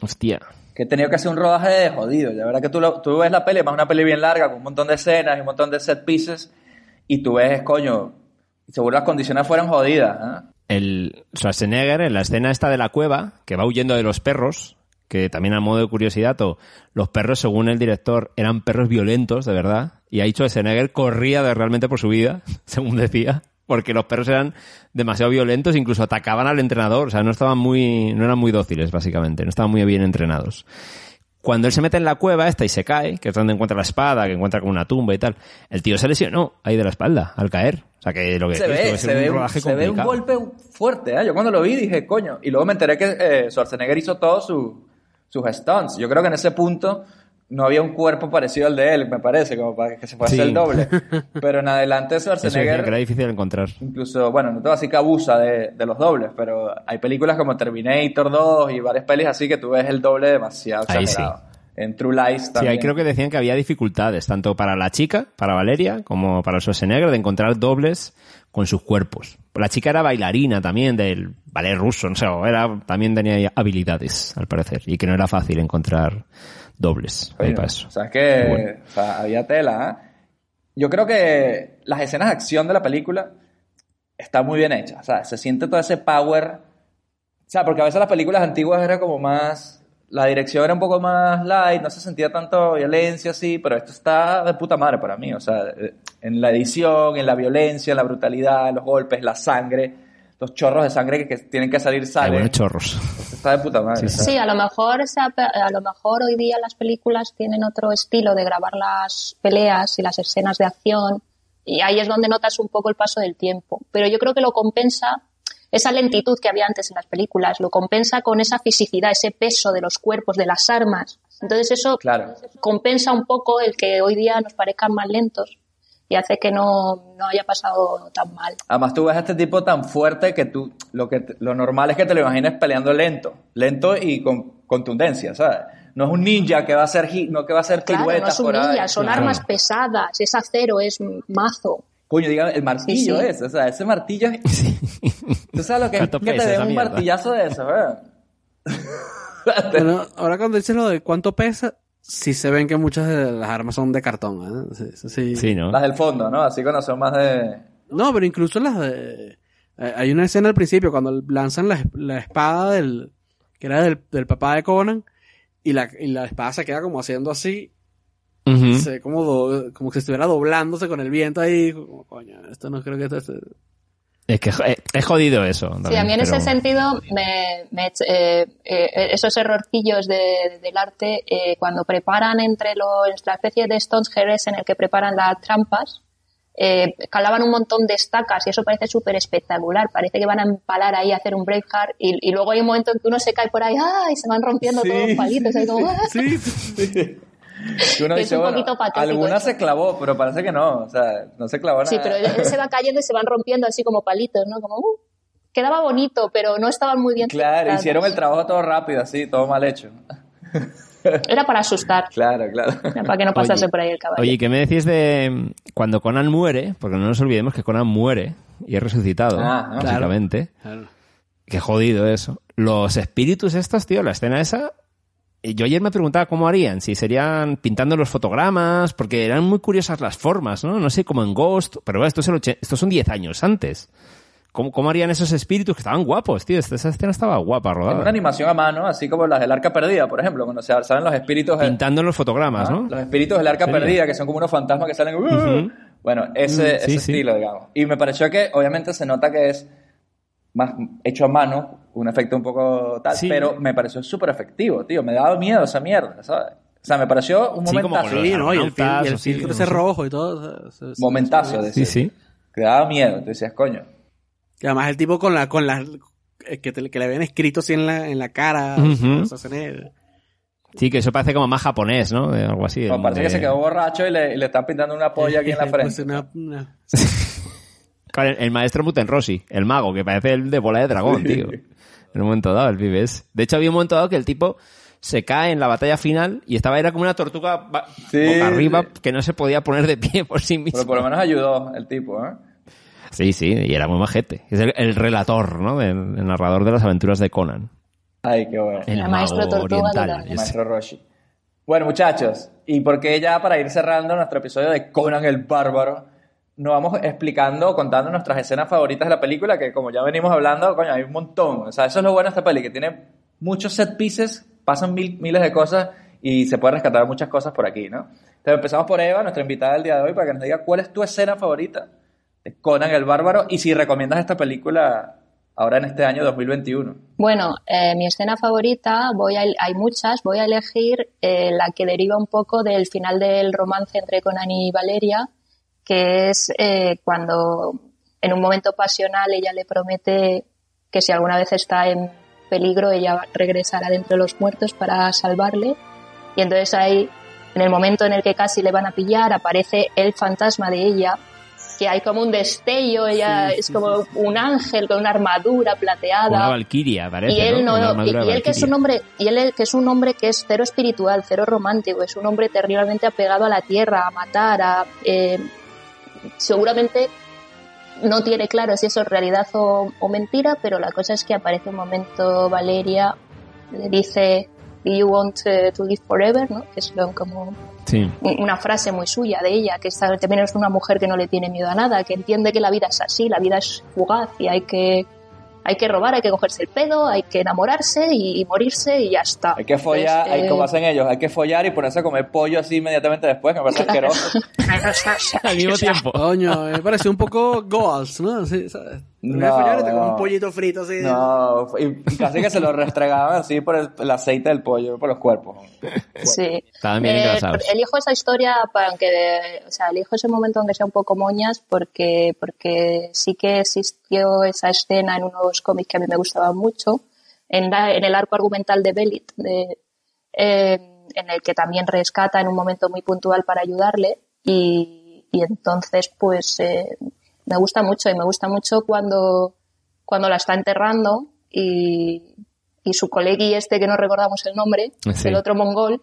Hostia. Que he tenido que hacer un rodaje de jodido. La verdad que tú, lo- tú ves la peli, más una peli bien larga, con un montón de escenas y un montón de set pieces, y tú ves, coño, seguro las condiciones fueron jodidas. ¿eh? El Schwarzenegger en la escena esta de la cueva, que va huyendo de los perros, que también a modo de curiosidad, o los perros, según el director, eran perros violentos, de verdad, y ahí Schwarzenegger corría de realmente por su vida, según decía, porque los perros eran demasiado violentos, incluso atacaban al entrenador, o sea, no estaban muy, no eran muy dóciles, básicamente, no estaban muy bien entrenados. Cuando él se mete en la cueva esta y se cae, que es donde encuentra la espada, que encuentra como una tumba y tal, el tío se lesionó ahí de la espalda al caer. O sea que lo que Se ve, se, ve un, rodaje se ve un complicado. golpe fuerte. ¿eh? Yo cuando lo vi dije, coño, y luego me enteré que eh, Schwarzenegger hizo todos su- sus stunts. Yo creo que en ese punto no había un cuerpo parecido al de él, me parece, como para que se fuese Sí. el doble. Pero en adelante Eso Schwarzenegger... que era difícil encontrar. Incluso, bueno, no te voy a decir que abusa de, de los dobles, pero hay películas como Terminator 2 y varias pelis así que tú ves el doble demasiado Ahí exagerado. En True Lies Sí, también. ahí creo que decían que había dificultades, tanto para la chica, para Valeria, como para Schwarzenegger, de encontrar dobles con sus cuerpos. La chica era bailarina también del ballet ruso, no sé, o era, también tenía habilidades, al parecer, y que no era fácil encontrar dobles ahí Coño, para eso. O sea, es que Bueno. o sea, había tela. ¿eh? Yo creo que las escenas de acción de la película están muy bien hechas. O sea, se siente todo ese power sea, porque a veces las películas antiguas era como más... La dirección era un poco más light, no se sentía tanto violencia así, pero esto está de puta madre para mí. O sea, eh, en la edición, en la violencia, en la brutalidad, los golpes, la sangre, los chorros de sangre que, que tienen que salir Hay salen. buenos chorros. Está de puta madre. Sí, a lo mejor a lo mejor hoy día las películas tienen otro estilo de grabar las peleas y las escenas de acción y ahí es donde notas un poco el paso del tiempo. Pero yo creo que lo compensa esa lentitud que había antes en las películas, lo compensa con esa fisicidad, ese peso de los cuerpos, de las armas. Entonces eso Claro. compensa un poco el que hoy día nos parezcan más lentos y hace que no, no haya pasado tan mal. Además, tú ves a este tipo tan fuerte que tú, lo, que lo normal es que te lo imagines peleando lento, lento y con contundencia, ¿sabes? No es un ninja que va a hacer, no que va a hacer Claro, no piruetas es un ninja, son Claro. armas pesadas, es acero, es mazo. Coño, diga, el martillo Sí, sí. es, o sea, ese martillo es... ¿Tú sabes lo que es ¿Cuánto que te den un mierda? martillazo de eso, ¿verdad? Bueno, ahora cuando dices lo de cuánto pesa, sí se ven que muchas de las armas son de cartón. ¿eh? Sí, sí, sí. Sí, ¿no? Las del fondo, ¿no? Así cuando son más de... No, pero incluso las de... eh, hay una escena al principio cuando lanzan la, la espada del... que era del, del papá de Conan y la, y la espada se queda como haciendo así, Ujú. se ve como, do- como que estuviera doblándose con el viento ahí. Como, coño, esto no creo que esto... esté- Es que eh, es jodido eso. Sí, también, a mí en pero- ese sentido, me, me- eh, eh, esos errorcillos de- del arte, eh, cuando preparan entre los, la especie de stones Jerez en el que preparan las trampas, eh, calaban un montón de estacas y eso parece súper espectacular. Parece que van a empalar ahí a hacer un Braveheart y, y luego hay un momento en que uno se cae por ahí ¡ah! y se van rompiendo Sí, todos los palitos. ahí como, ¡ah! Sí, Que uno Es dice, un bueno, poquito patético alguna eso. se clavó, pero parece que no, o sea, no se clavó nada. Sí, pero él, él se va cayendo y se van rompiendo así como palitos, ¿no? Como, uh, quedaba bonito, pero no estaban muy bien Claro, tratados. hicieron el trabajo todo rápido, así, todo mal hecho. Era para asustar, Claro, claro. para que no pasase Oye, por ahí el caballo. Oye, ¿qué me decís de mm, cuando Conan muere? Porque no nos olvidemos que Conan muere y es resucitado, Ah, ah. básicamente. Claro. Qué jodido eso. Los espíritus estos, tío, la escena esa... eh, Yo ayer me preguntaba cómo harían, si serían pintando los fotogramas, porque eran muy curiosas las formas, ¿no? No sé, como en Ghost, pero bueno, esto, es el och- estos son 10 años antes. ¿Cómo, ¿Cómo harían esos espíritus que estaban guapos, tío? Esta- Esa escena estaba guapa, En una rodada. animación a mano, así como las del arca perdida, por ejemplo, cuando se salen los espíritus... Pintando en los fotogramas, ¿no? Los espíritus del arca Sería. perdida, que son como unos fantasmas que salen... Ujú. Bueno, ese, Mm, sí, ese sí. estilo, digamos. Y me pareció que, obviamente, se nota que es más hecho a mano, un efecto un poco tal, Sí. pero me pareció súper efectivo, tío. Me daba miedo esa mierda, ¿sabes? O sea, me pareció un Sí, como momentazo. con Sí, ¿no? Y el, y el filtro ese rojo y todo. se- Momentazo, Sí, decía. sí. Que daba miedo. Te decías, coño. Y además el tipo con la, con la, eh, que, te- que le habían escrito así en la, en la cara. Ujú. o sea, se ne- Sí, que eso parece como más japonés, ¿no? De algo así. No, parece de- que se quedó borracho y le, y le están pintando una polla aquí en la Pues frente. una- una- Claro, el maestro Mutenroshi, el mago, que parece el de bola de dragón, tío. En un momento dado, el vives. De hecho, había un momento dado que el tipo se cae en la batalla final y estaba era como una tortuga Sí, boca arriba sí. que no se podía poner de pie por sí mismo. Pero por lo menos ayudó el tipo, ¿eh? Sí, sí, y era muy majete. Es el, el relator, ¿no? El, el narrador de las aventuras de Conan. Ay, qué bueno. El El maestro mago tortuga oriental. Es- Maestro Roshi. Bueno, muchachos, y porque ya para ir cerrando nuestro episodio de Conan el Bárbaro, nos vamos explicando, contando nuestras escenas favoritas de la película, que como ya venimos hablando, coño, hay un montón. O sea, eso es lo bueno de esta peli, que tiene muchos set pieces, pasan mil- miles de cosas y se pueden rescatar muchas cosas por aquí, ¿no? Entonces empezamos por Eva, nuestra invitada del día de hoy, para que nos diga cuál es tu escena favorita de Conan el Bárbaro y si recomiendas esta película ahora en este año 2021. Bueno, eh, mi escena favorita, voy a, hay muchas, voy a elegir eh, la que deriva un poco del final del romance entre Conan y Valeria, que es eh, cuando en un momento pasional ella le promete que si alguna vez está en peligro ella regresará de entre los muertos para salvarle. Y entonces ahí, en el momento en el que casi le van a pillar, aparece el fantasma de ella que hay como un destello, ella Sí, es sí, como un ángel con una armadura plateada. Una valquiria, parece. Y él ¿no? No, y, de y él que es un hombre, y él que es un hombre que es cero espiritual, cero romántico, es un hombre terriblemente apegado a la tierra, a matar, a eh, seguramente no tiene claro si eso es realidad o, o mentira, pero la cosa es que aparece un momento Valeria le dice Do you want eh, to live forever? ¿no? Que es como Sí. una frase muy suya de ella, que está- también es una mujer que no le tiene miedo a nada, que entiende que la vida es así, la vida es fugaz y hay que, hay que robar, hay que cogerse el pedo, hay que enamorarse y, morirse y ya está. Hay que follar, Entonces, hay, eh, como hacen ellos, hay que follar y ponerse a comer pollo así inmediatamente después, que me parece asqueroso. Al mismo tiempo. Coño, me pareció un poco Goals, ¿no? Sí, ¿sabes? No, te como no. un pollito frito así. No, y casi que se lo restregaban así por el, el aceite del pollo, por los cuerpos. Sí. Estaban bien Eh, elijo esa historia para que, o sea, elijo ese momento aunque sea un poco moñas porque, porque sí que existió esa escena en unos cómics que a mí me gustaban mucho, en, la- en el arco argumental de Belit, de, eh, en el que también rescata en un momento muy puntual para ayudarle y, y entonces pues eh, me gusta mucho y me gusta mucho cuando, cuando la está enterrando y, y su colegui este que no recordamos el nombre, Sí. el otro mongol,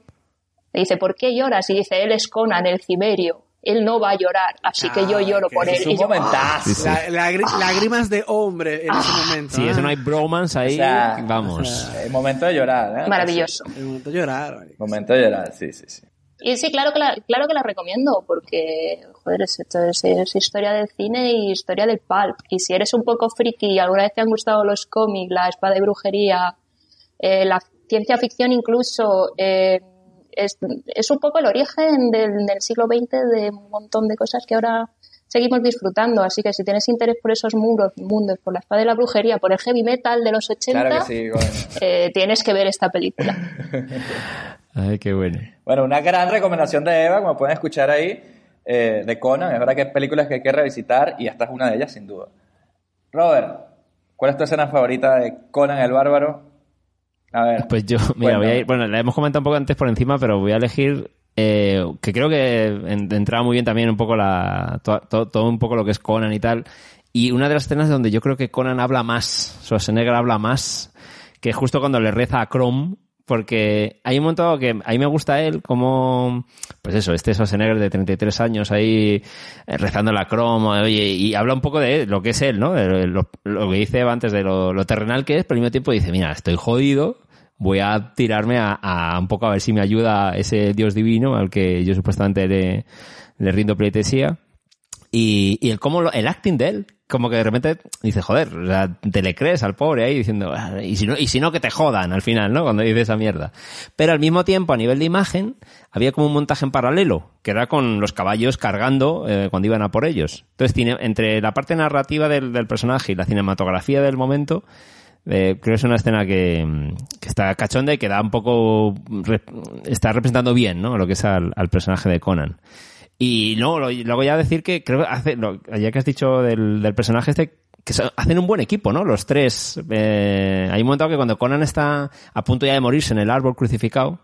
le dice, ¿por qué lloras? Y dice, él es Conan, el ciberio. Él no va a llorar, así que yo lloro por él. Es un Y yo, momentazo. Sí, sí. La- lagri- lágrimas de hombre en ese momento. Sí, ¿eh? eso no hay bromance ahí. O sea, vamos. El momento de llorar, ¿eh? Maravilloso. El momento de llorar. marico. Momento de llorar, sí, sí, sí. Y sí, claro que la, claro que la recomiendo, porque, joder, es, esto es, es historia del cine y historia del pulp. Y si eres un poco friki y alguna vez te han gustado los cómics, la espada y brujería, eh, la ciencia ficción incluso, eh, es, es un poco el origen del, del siglo XX de un montón de cosas que ahora seguimos disfrutando. Así que si tienes interés por esos muros, mundos, por la espada y la brujería, por el heavy metal de los 80, Claro que sí, coño. eh, tienes que ver esta película. Ay, qué bueno. Bueno, una gran recomendación de Eva, como pueden escuchar ahí, eh, de Conan. Es verdad que hay películas que hay que revisitar y esta es una de ellas, sin duda. Robert, ¿cuál es tu escena favorita de Conan el Bárbaro? A ver. Pues yo, mira, voy a ir, bueno, la hemos comentado un poco antes por encima, pero voy a elegir eh, que creo que en- entraba muy bien también un poco la, to- to- todo, un poco lo que es Conan y tal. Y una de las escenas donde yo creo que Conan habla más, Schwarzenegger habla más, que es justo cuando le reza a Chrome, porque hay un momento que a mí me gusta él como, pues eso, este Schwarzenegger de 33 años ahí eh, rezando la Chrome, oye, y habla un poco de lo que es él, ¿no? Lo, lo que dice antes de lo, terrenal que es, pero al mismo tiempo dice, mira, estoy jodido, voy a tirarme a, a un poco a ver si me ayuda ese dios divino al que yo supuestamente le, le rindo pleitesía. Y, y el cómo lo- el acting de él, como que de repente dice, joder, o sea, te le crees al pobre ahí diciendo, "Ah, y si no, y si no que te jodan al final, ¿no? Cuando dice esa mierda. Pero al mismo tiempo, a nivel de imagen, había como un montaje en paralelo, que era con los caballos cargando eh, cuando iban a por ellos. Entonces, entre la parte narrativa del, del personaje y la cinematografía del momento, eh, creo que es una escena que, que está cachonda y que da un poco, está representando bien, ¿no? Lo que es al, al personaje de Conan. Y no, lo- luego ya decir que creo que hace, lo- ya que has dicho del, del personaje este, que hacen un buen equipo, ¿no? Los tres. Eh, hay un momento que cuando Conan está a punto ya de morirse en el árbol crucificado,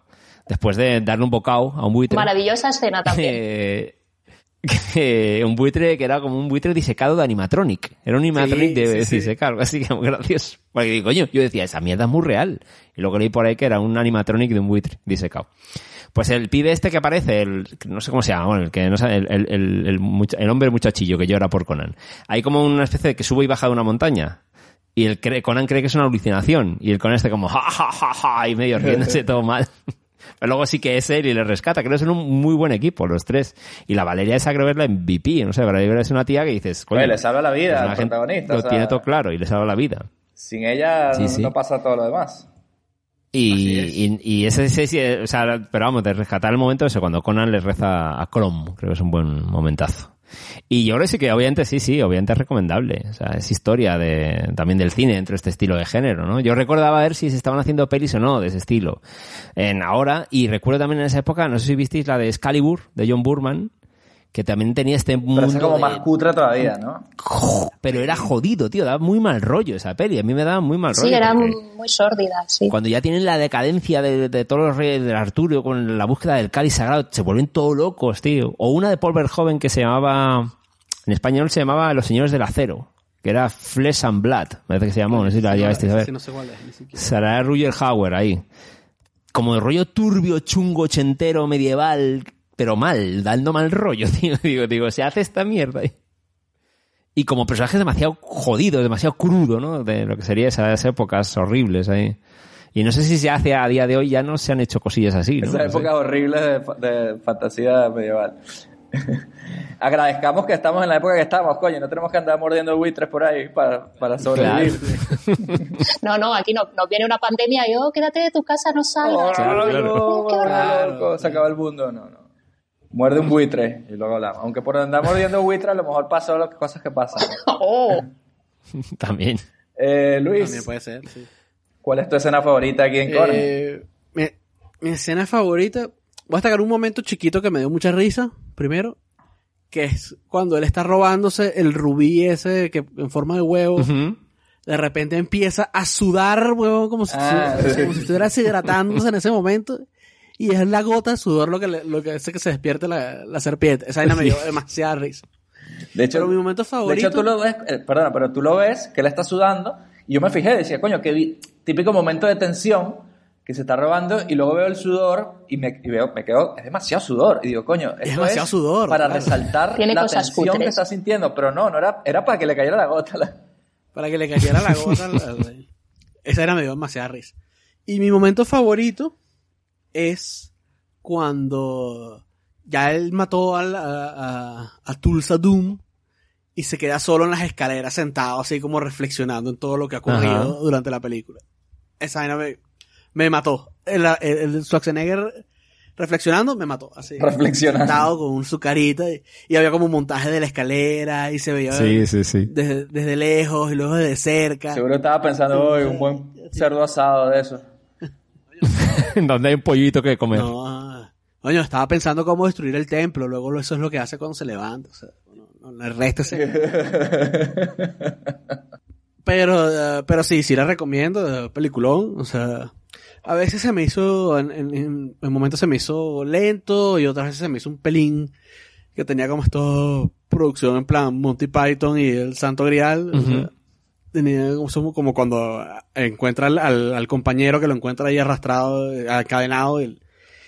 después de darle un bocado a un buitre. Maravillosa escena también. eh, que un buitre que era como un buitre disecado de animatronic. Era un animatronic de, sí, de sí. así que muy gracioso. Porque digo, coño, yo decía, esa mierda es muy real. Y luego leí por ahí que era un animatronic de un buitre disecado. Pues el pibe este que aparece, el, no sé cómo se llama, bueno, el que no sabe, el, el, el, el hombre muchachillo que llora por Conan. Hay como una especie de que sube y baja de una montaña. Y el cree- Conan cree que es una alucinación. Y el Conan este como, ja, ja, ja, ja, y medio riéndose todo mal. Pero luego sí que es él y le rescata. Creo que son un muy buen equipo, los tres. Y la Valeria esa creo que es la MVP. No sé, Valeria es una tía que dices, coño, Oye, le salva la vida al protagonista, Lo o sea- tiene todo claro y le salva la vida. Sin ella Sí, no, sí. no pasa todo lo demás. Y, y, y ese, ese sí, o sea, pero vamos, de rescatar el momento ese cuando Conan le reza a Chrome, creo que es un buen momentazo. Y yo creo que sí que obviamente sí, sí, obviamente es recomendable. O sea, es historia de, también del cine dentro de este estilo de género, ¿no? Yo recordaba ver si se estaban haciendo pelis o no de ese estilo. En ahora, y recuerdo también en esa época, no sé si visteis la de Excalibur, de John Burman, que también tenía este mundo Pero es como de- más cutre todavía, ¿no? pero era jodido, tío, daba muy mal rollo esa peli, a mí me daba muy mal rollo. Sí, era muy sórdida, sí. cuando ya tienen la decadencia de, de todos los reyes de Arturo con la búsqueda del cáliz sagrado, se vuelven todos locos, tío. O una de Paul Verhoeven que se llamaba, en español se llamaba Los Señores del Acero, que era Flesh and Blood, me parece que se llamó, no sé si la a ver. Sarah Ruger Hauer ahí. Como de rollo turbio, chungo, ochentero, medieval, pero mal, dando mal rollo, tío. Digo, digo, se hace esta mierda ahí. Y como personajes demasiado jodidos, demasiado crudo, ¿no? De lo que sería esas épocas horribles ahí. Y no sé si se hace a día de hoy, ya no se han hecho cosillas así, ¿no? Esa No sé. época horrible de, fa- de fantasía medieval. Agradezcamos que estamos en la época que estamos, coño, no tenemos que andar mordiendo buitres por ahí para, para sobrevivir. No, no, aquí no, nos viene una pandemia y, oh, quédate de tu casa, no salgas. Claro, Ay, claro. Claro, se acaba el mundo, no, no. Muerde un buitre y luego hablamos. Aunque por andar mordiendo buitre a lo mejor pasó las cosas que pasan. Oh. También. Eh, Luis, También puede ser, sí. ¿cuál es tu escena favorita aquí en Conan? Eh, mi, mi escena favorita. Voy a destacar un momento chiquito que me dio mucha risa, primero. Que es cuando él está robándose el rubí ese que en forma de huevo. De repente empieza a sudar, huevo, como si, Ah, como sí. si estuviera deshidratándose en ese momento. Y es la gota de sudor lo que, le- lo que hace que se despierte la, la serpiente. Esa vaina me dio demasiada risa. De hecho, Pero mi momento de favorito. hecho tú lo ves, eh, perdona, pero tú lo ves que él está sudando y yo me fijé, decía, coño, qué típico momento de tensión que se está robando y luego veo el sudor y me, y veo, me quedo, es demasiado sudor. Y digo, coño, esto demasiado sudor, para claro. resaltar Tiene la cosas tensión que cutres. está sintiendo, pero no, no era, era para que le cayera la gota. la- Para que le cayera la gota. la- la- esa era me dio demasiada risa. Y mi momento favorito es cuando ya él mató a, a, a Tulsa Doom y se queda solo en las escaleras sentado así como reflexionando en todo lo que ha ocurrido Ajá. durante la película. Esa vaina me, me mató. El, el, el Schwarzenegger reflexionando me mató. Así. Reflexionando. Sentado con su carita y, y había como un montaje de la escalera y se veía Sí, sí, sí. desde, desde lejos y luego desde cerca. Seguro estaba pensando, hoy un buen cerdo asado de eso. Donde hay un pollito que comer. No, coño, estaba pensando cómo destruir el templo, luego eso es lo que hace cuando se levanta. O sea, no, no, el resto se... pero, eh, pero sí, sí la recomiendo, eh, peliculón, o sea, a veces se me hizo, en, en, en- en momentos se me hizo lento y otras veces se me hizo un pelín que tenía como esto producción en plan Monty Python y el Santo Grial. o sea. Tenía como, cuando encuentra al, al, al compañero que lo encuentra ahí arrastrado, encadenado y,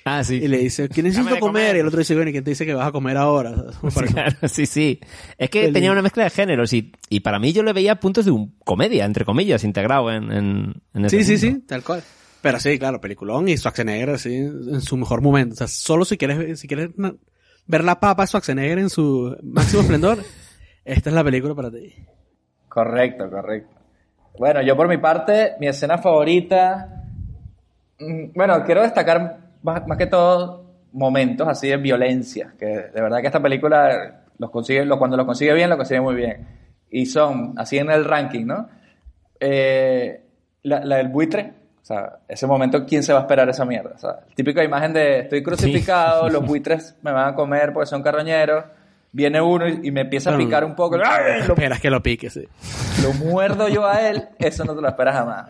Ah, sí. y le dice, ¿quién necesito comer? comer. Y el otro dice, bueno, ¿y quién te dice que vas a comer ahora? Sí, claro, sí, sí. Es que Feliz. tenía una mezcla de géneros y, y para mí yo le veía puntos de un comedia, entre comillas, integrado en, en, en ese Sí, sí, mundo. sí, tal cual. Pero sí, claro, peliculón y Schwarzenegger así en su mejor momento. O sea, solo si quieres, si quieres ver la papa de Schwarzenegger en su máximo esplendor, esta es la película para ti. Correcto, correcto. Bueno, yo por mi parte, mi escena favorita. mm, Bueno, quiero destacar más, más que todo momentos así de violencia, que de verdad que esta película los consigue, lo- cuando los consigue bien, lo consigue muy bien. Y son, así en el ranking, ¿no? Eh, la, la del buitre, o sea, ese momento, ¿quién se va a esperar esa mierda? O sea, típica imagen de estoy crucificado, los buitres me van a comer porque son carroñeros, viene uno y, y me empieza a picar un poco, ¡ay! lo Esperas que lo pique, sí. lo muerdo yo a él, eso no te lo esperas jamás.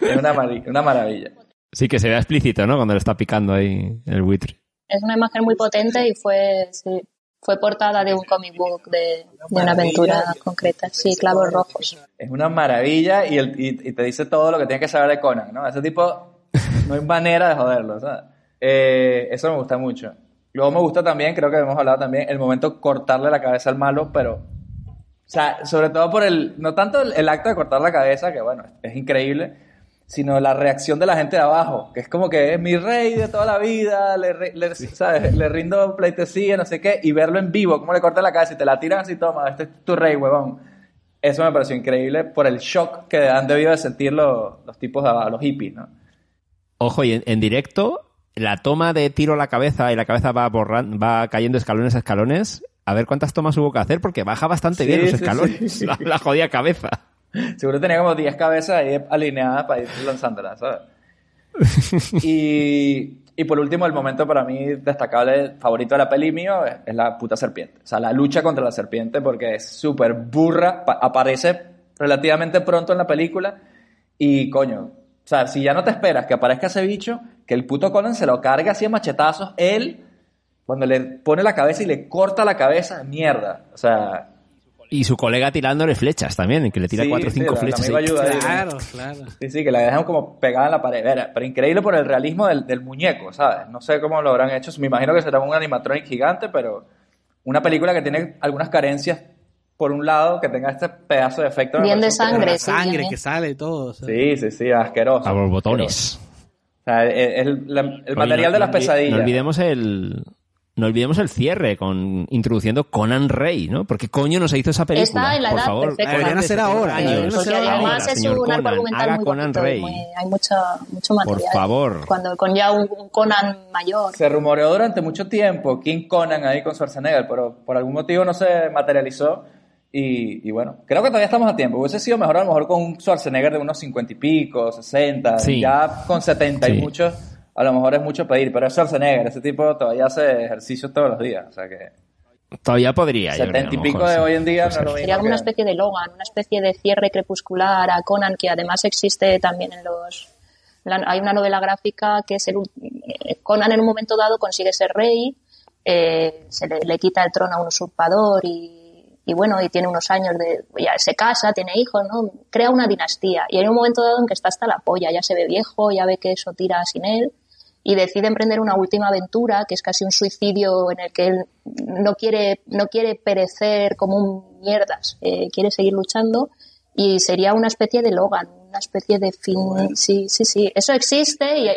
Es una, una maravilla. Sí, que se vea explícito, ¿no? Cuando le está picando ahí el buitre. Es una imagen muy potente y fue, sí, fue portada de un comic book de, de una aventura concreta. Sí, clavos rojos. Es una maravilla y, el- y- y te dice todo lo que tienes que saber de Conan, ¿no? Ese tipo, no hay manera de joderlo, ¿sabes? Eh, eso me gusta mucho. Luego me gusta también, creo que hemos hablado también, el momento cortarle la cabeza al malo, pero... O sea, sobre todo por el... No tanto el, el acto de cortar la cabeza, que bueno, es increíble, sino la reacción de la gente de abajo, que es como que es mi rey de toda la vida, le, le- ¿sabes? le rindo pleitesía, no sé qué, y verlo en vivo, cómo le cortan la cabeza y te la tiran así, toma, este es tu rey, huevón. Eso me pareció increíble por el shock que han debido de sentir los, los tipos de abajo, los hippies, ¿no? Ojo, y en, en directo, la toma de tiro a la cabeza y la cabeza va borran- va cayendo escalones a escalones. A ver cuántas tomas hubo que hacer porque baja bastante Sí, bien los escalones. sí. La, la jodida cabeza. Seguro tenía como 10 cabezas ahí alineadas para ir lanzándolas, ¿sabes? y, y por último, el momento para mí destacable, favorito de la peli mío, es, es la puta serpiente. O sea, la lucha contra la serpiente porque es súper burra, pa- aparece relativamente pronto en la película y coño, sea, si ya no te esperas que aparezca ese bicho, que el puto Conan se lo carga así a machetazos, él, cuando le pone la cabeza y le corta la cabeza, mierda. O sea, Y su colega tirándole flechas también, que le tira Sí, cuatro o sí, cinco la- flechas. la ayuda. Claro, claro. Sí, sí, que la dejan como pegada en la pared. Era- Pero increíble por el realismo del, del muñeco, ¿sabes? No sé cómo lo habrán hecho. Me imagino que será un animatronic gigante, pero una película que tiene algunas carencias. Por un lado, que tenga este pedazo de efecto. Bien de sangre, sí, Sangre que sale y todo. o sea. Sí, sí, sí, asqueroso. A borbotones. O sea, el, el- la- el Oye, material no- de las pesadillas. No olvidemos el, no olvidemos el cierre con introduciendo Conan Rey, ¿no? Porque coño nos hizo esa película. Está en la Por edad favor, perfecta. Deberían hacer ahora, años. Porque además ahora, es un arco Conan, argumental haga muy Conan bonito, Rey. muy- hay mucho, mucho material. favor. Cuando con ya un, un Conan mayor. Se rumoreó durante mucho tiempo King Conan ahí con Schwarzenegger, pero por algún motivo no se materializó. Y, y bueno, creo que todavía estamos a tiempo. Hubiese sido mejor a lo mejor con un Schwarzenegger de unos 50 y pico, 60. Sí. Ya con 70 y Sí. muchos, a lo mejor es mucho pedir. Pero es Schwarzenegger, ese tipo todavía hace ejercicio todos los días. O sea que Todavía podría. yo creo, 70 y pico de sí. hoy en día no lo. Sería como una especie de Logan, una especie de cierre crepuscular a Conan que además existe también en los... la- hay una novela gráfica que es el... eh, Conan en un momento dado consigue ser rey, eh, se le, le quita el trono a un usurpador y, y bueno, y tiene unos años de... ya se casa, tiene hijos, ¿no? Crea una dinastía. Y hay un momento dado en que está hasta la polla, ya se ve viejo, ya ve que eso tira sin él y decide emprender una última aventura que es casi un suicidio en el que él no quiere no quiere perecer como un mierdas eh, quiere seguir luchando y sería una especie de Logan una especie de fin sí sí sí. Eso existe y,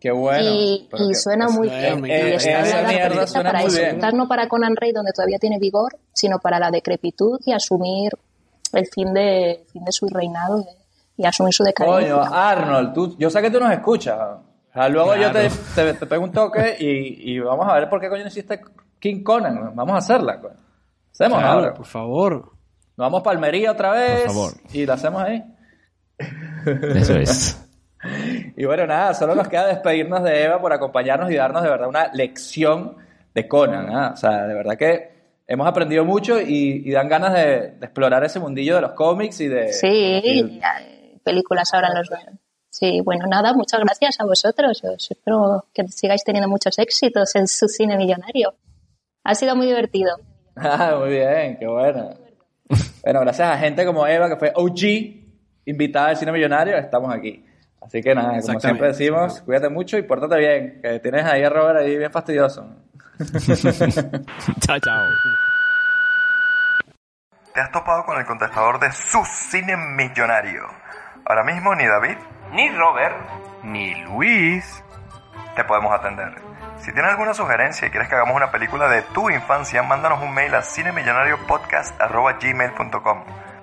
Qué bueno. y, y suena muy bien eh, y está la mierda suena para muy eso bien. No para Conan Rey donde todavía tiene vigor sino para la decrepitud y asumir el fin de fin de su reinado y, asumir su decadencia Coño, Arnold, tú, yo sé que tú nos escuchas. O sea, luego yo te, Claro. te, te pego un toque y, y vamos a ver por qué coño no hiciste King Conan. Vamos a hacerla. coño. Hacemos Claro, ahora. por favor. Nos vamos para Almería otra vez. Por favor. Y la hacemos ahí. Eso es. Y bueno, nada, solo nos queda despedirnos de Eva por acompañarnos y darnos de verdad una lección de Conan. ¿ah? O sea, de verdad que hemos aprendido mucho y, y dan ganas de, de explorar ese mundillo de los cómics y de... Sí, y- películas ahora en los... Sí, bueno, nada, muchas gracias a vosotros. Os espero que sigáis teniendo muchos éxitos en su cine millonario. Ha sido muy divertido. Ah, muy bien, qué bueno. Bueno, gracias a gente como Eva, que fue OG, invitada al Cine Millonario, estamos aquí. Así que nada, como siempre decimos, cuídate mucho y pórtate bien, que tienes ahí a Robert ahí bien fastidioso. chao, chao. Te has topado con el contestador de su cine millonario. Ahora mismo ni David, ni Robert, ni Luis te podemos atender. Si tienes alguna sugerencia y quieres que hagamos una película de tu infancia, mándanos un mail a cinemillonariopodcast.gmail.com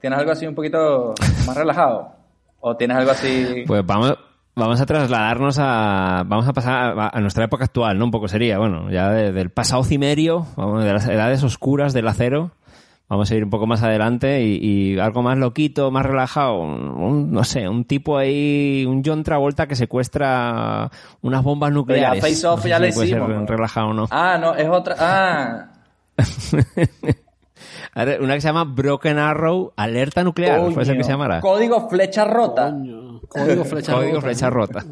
¿Tienes algo así un poquito más relajado? ¿O tienes algo así...? Pues vamos, vamos a trasladarnos a. Vamos a pasar a, a nuestra época actual, ¿no? Un poco sería, bueno, ya de- del pasado cimerio, vamos, de las edades oscuras del acero. Vamos a ir un poco más adelante y, y algo más loquito, más relajado. Un, un- no sé, un tipo ahí, un John Travolta que secuestra unas bombas nucleares. Face Off No sé ya si le puede ser relajado o no. Ah, no, es otra... Ah, Una que se llama Broken Arrow, alerta nuclear. ¿Puede ser que se coño. llamara? Código Flecha Rota. Código flecha Código rota. flecha rota.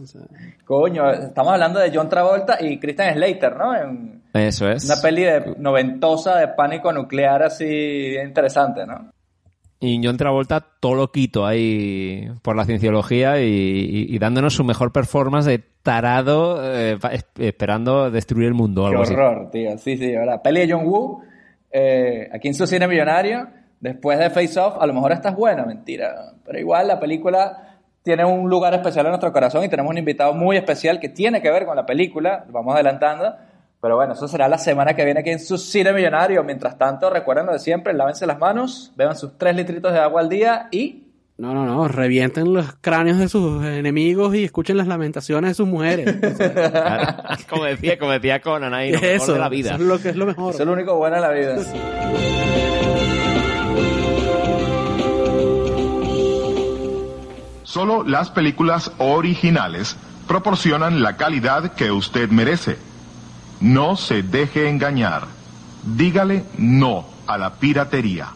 Coño, estamos hablando de John Travolta y Christian Slater, ¿no? En Eso es. una peli de noventosa de pánico nuclear así interesante, ¿no? Y John Travolta todo loquito ahí por la cienciología y, y- y dándonos su mejor performance de tarado eh, esperando destruir el mundo Qué algo así. horror, tío. Sí, sí, ¿verdad? Peli de John Woo, eh, aquí en su cine millonario, después de Face Off, a lo mejor esta es buena, mentira. Pero igual la película tiene un lugar especial en nuestro corazón y tenemos un invitado muy especial que tiene que ver con la película, vamos adelantando. Pero bueno, eso será la semana que viene aquí en su cine millonario. Mientras tanto, recuerden lo de siempre, lávense las manos, beban sus tres litritos de agua al día y No, no, no. Revienten los cráneos de sus enemigos y escuchen las lamentaciones de sus mujeres. Claro. como decía, como decía Conan ahí, lo mejor eso, de la vida. eso es lo que es lo mejor. eso es lo único bueno en la vida. Solo las películas originales proporcionan la calidad que usted merece. No se deje engañar. Dígale no a la piratería.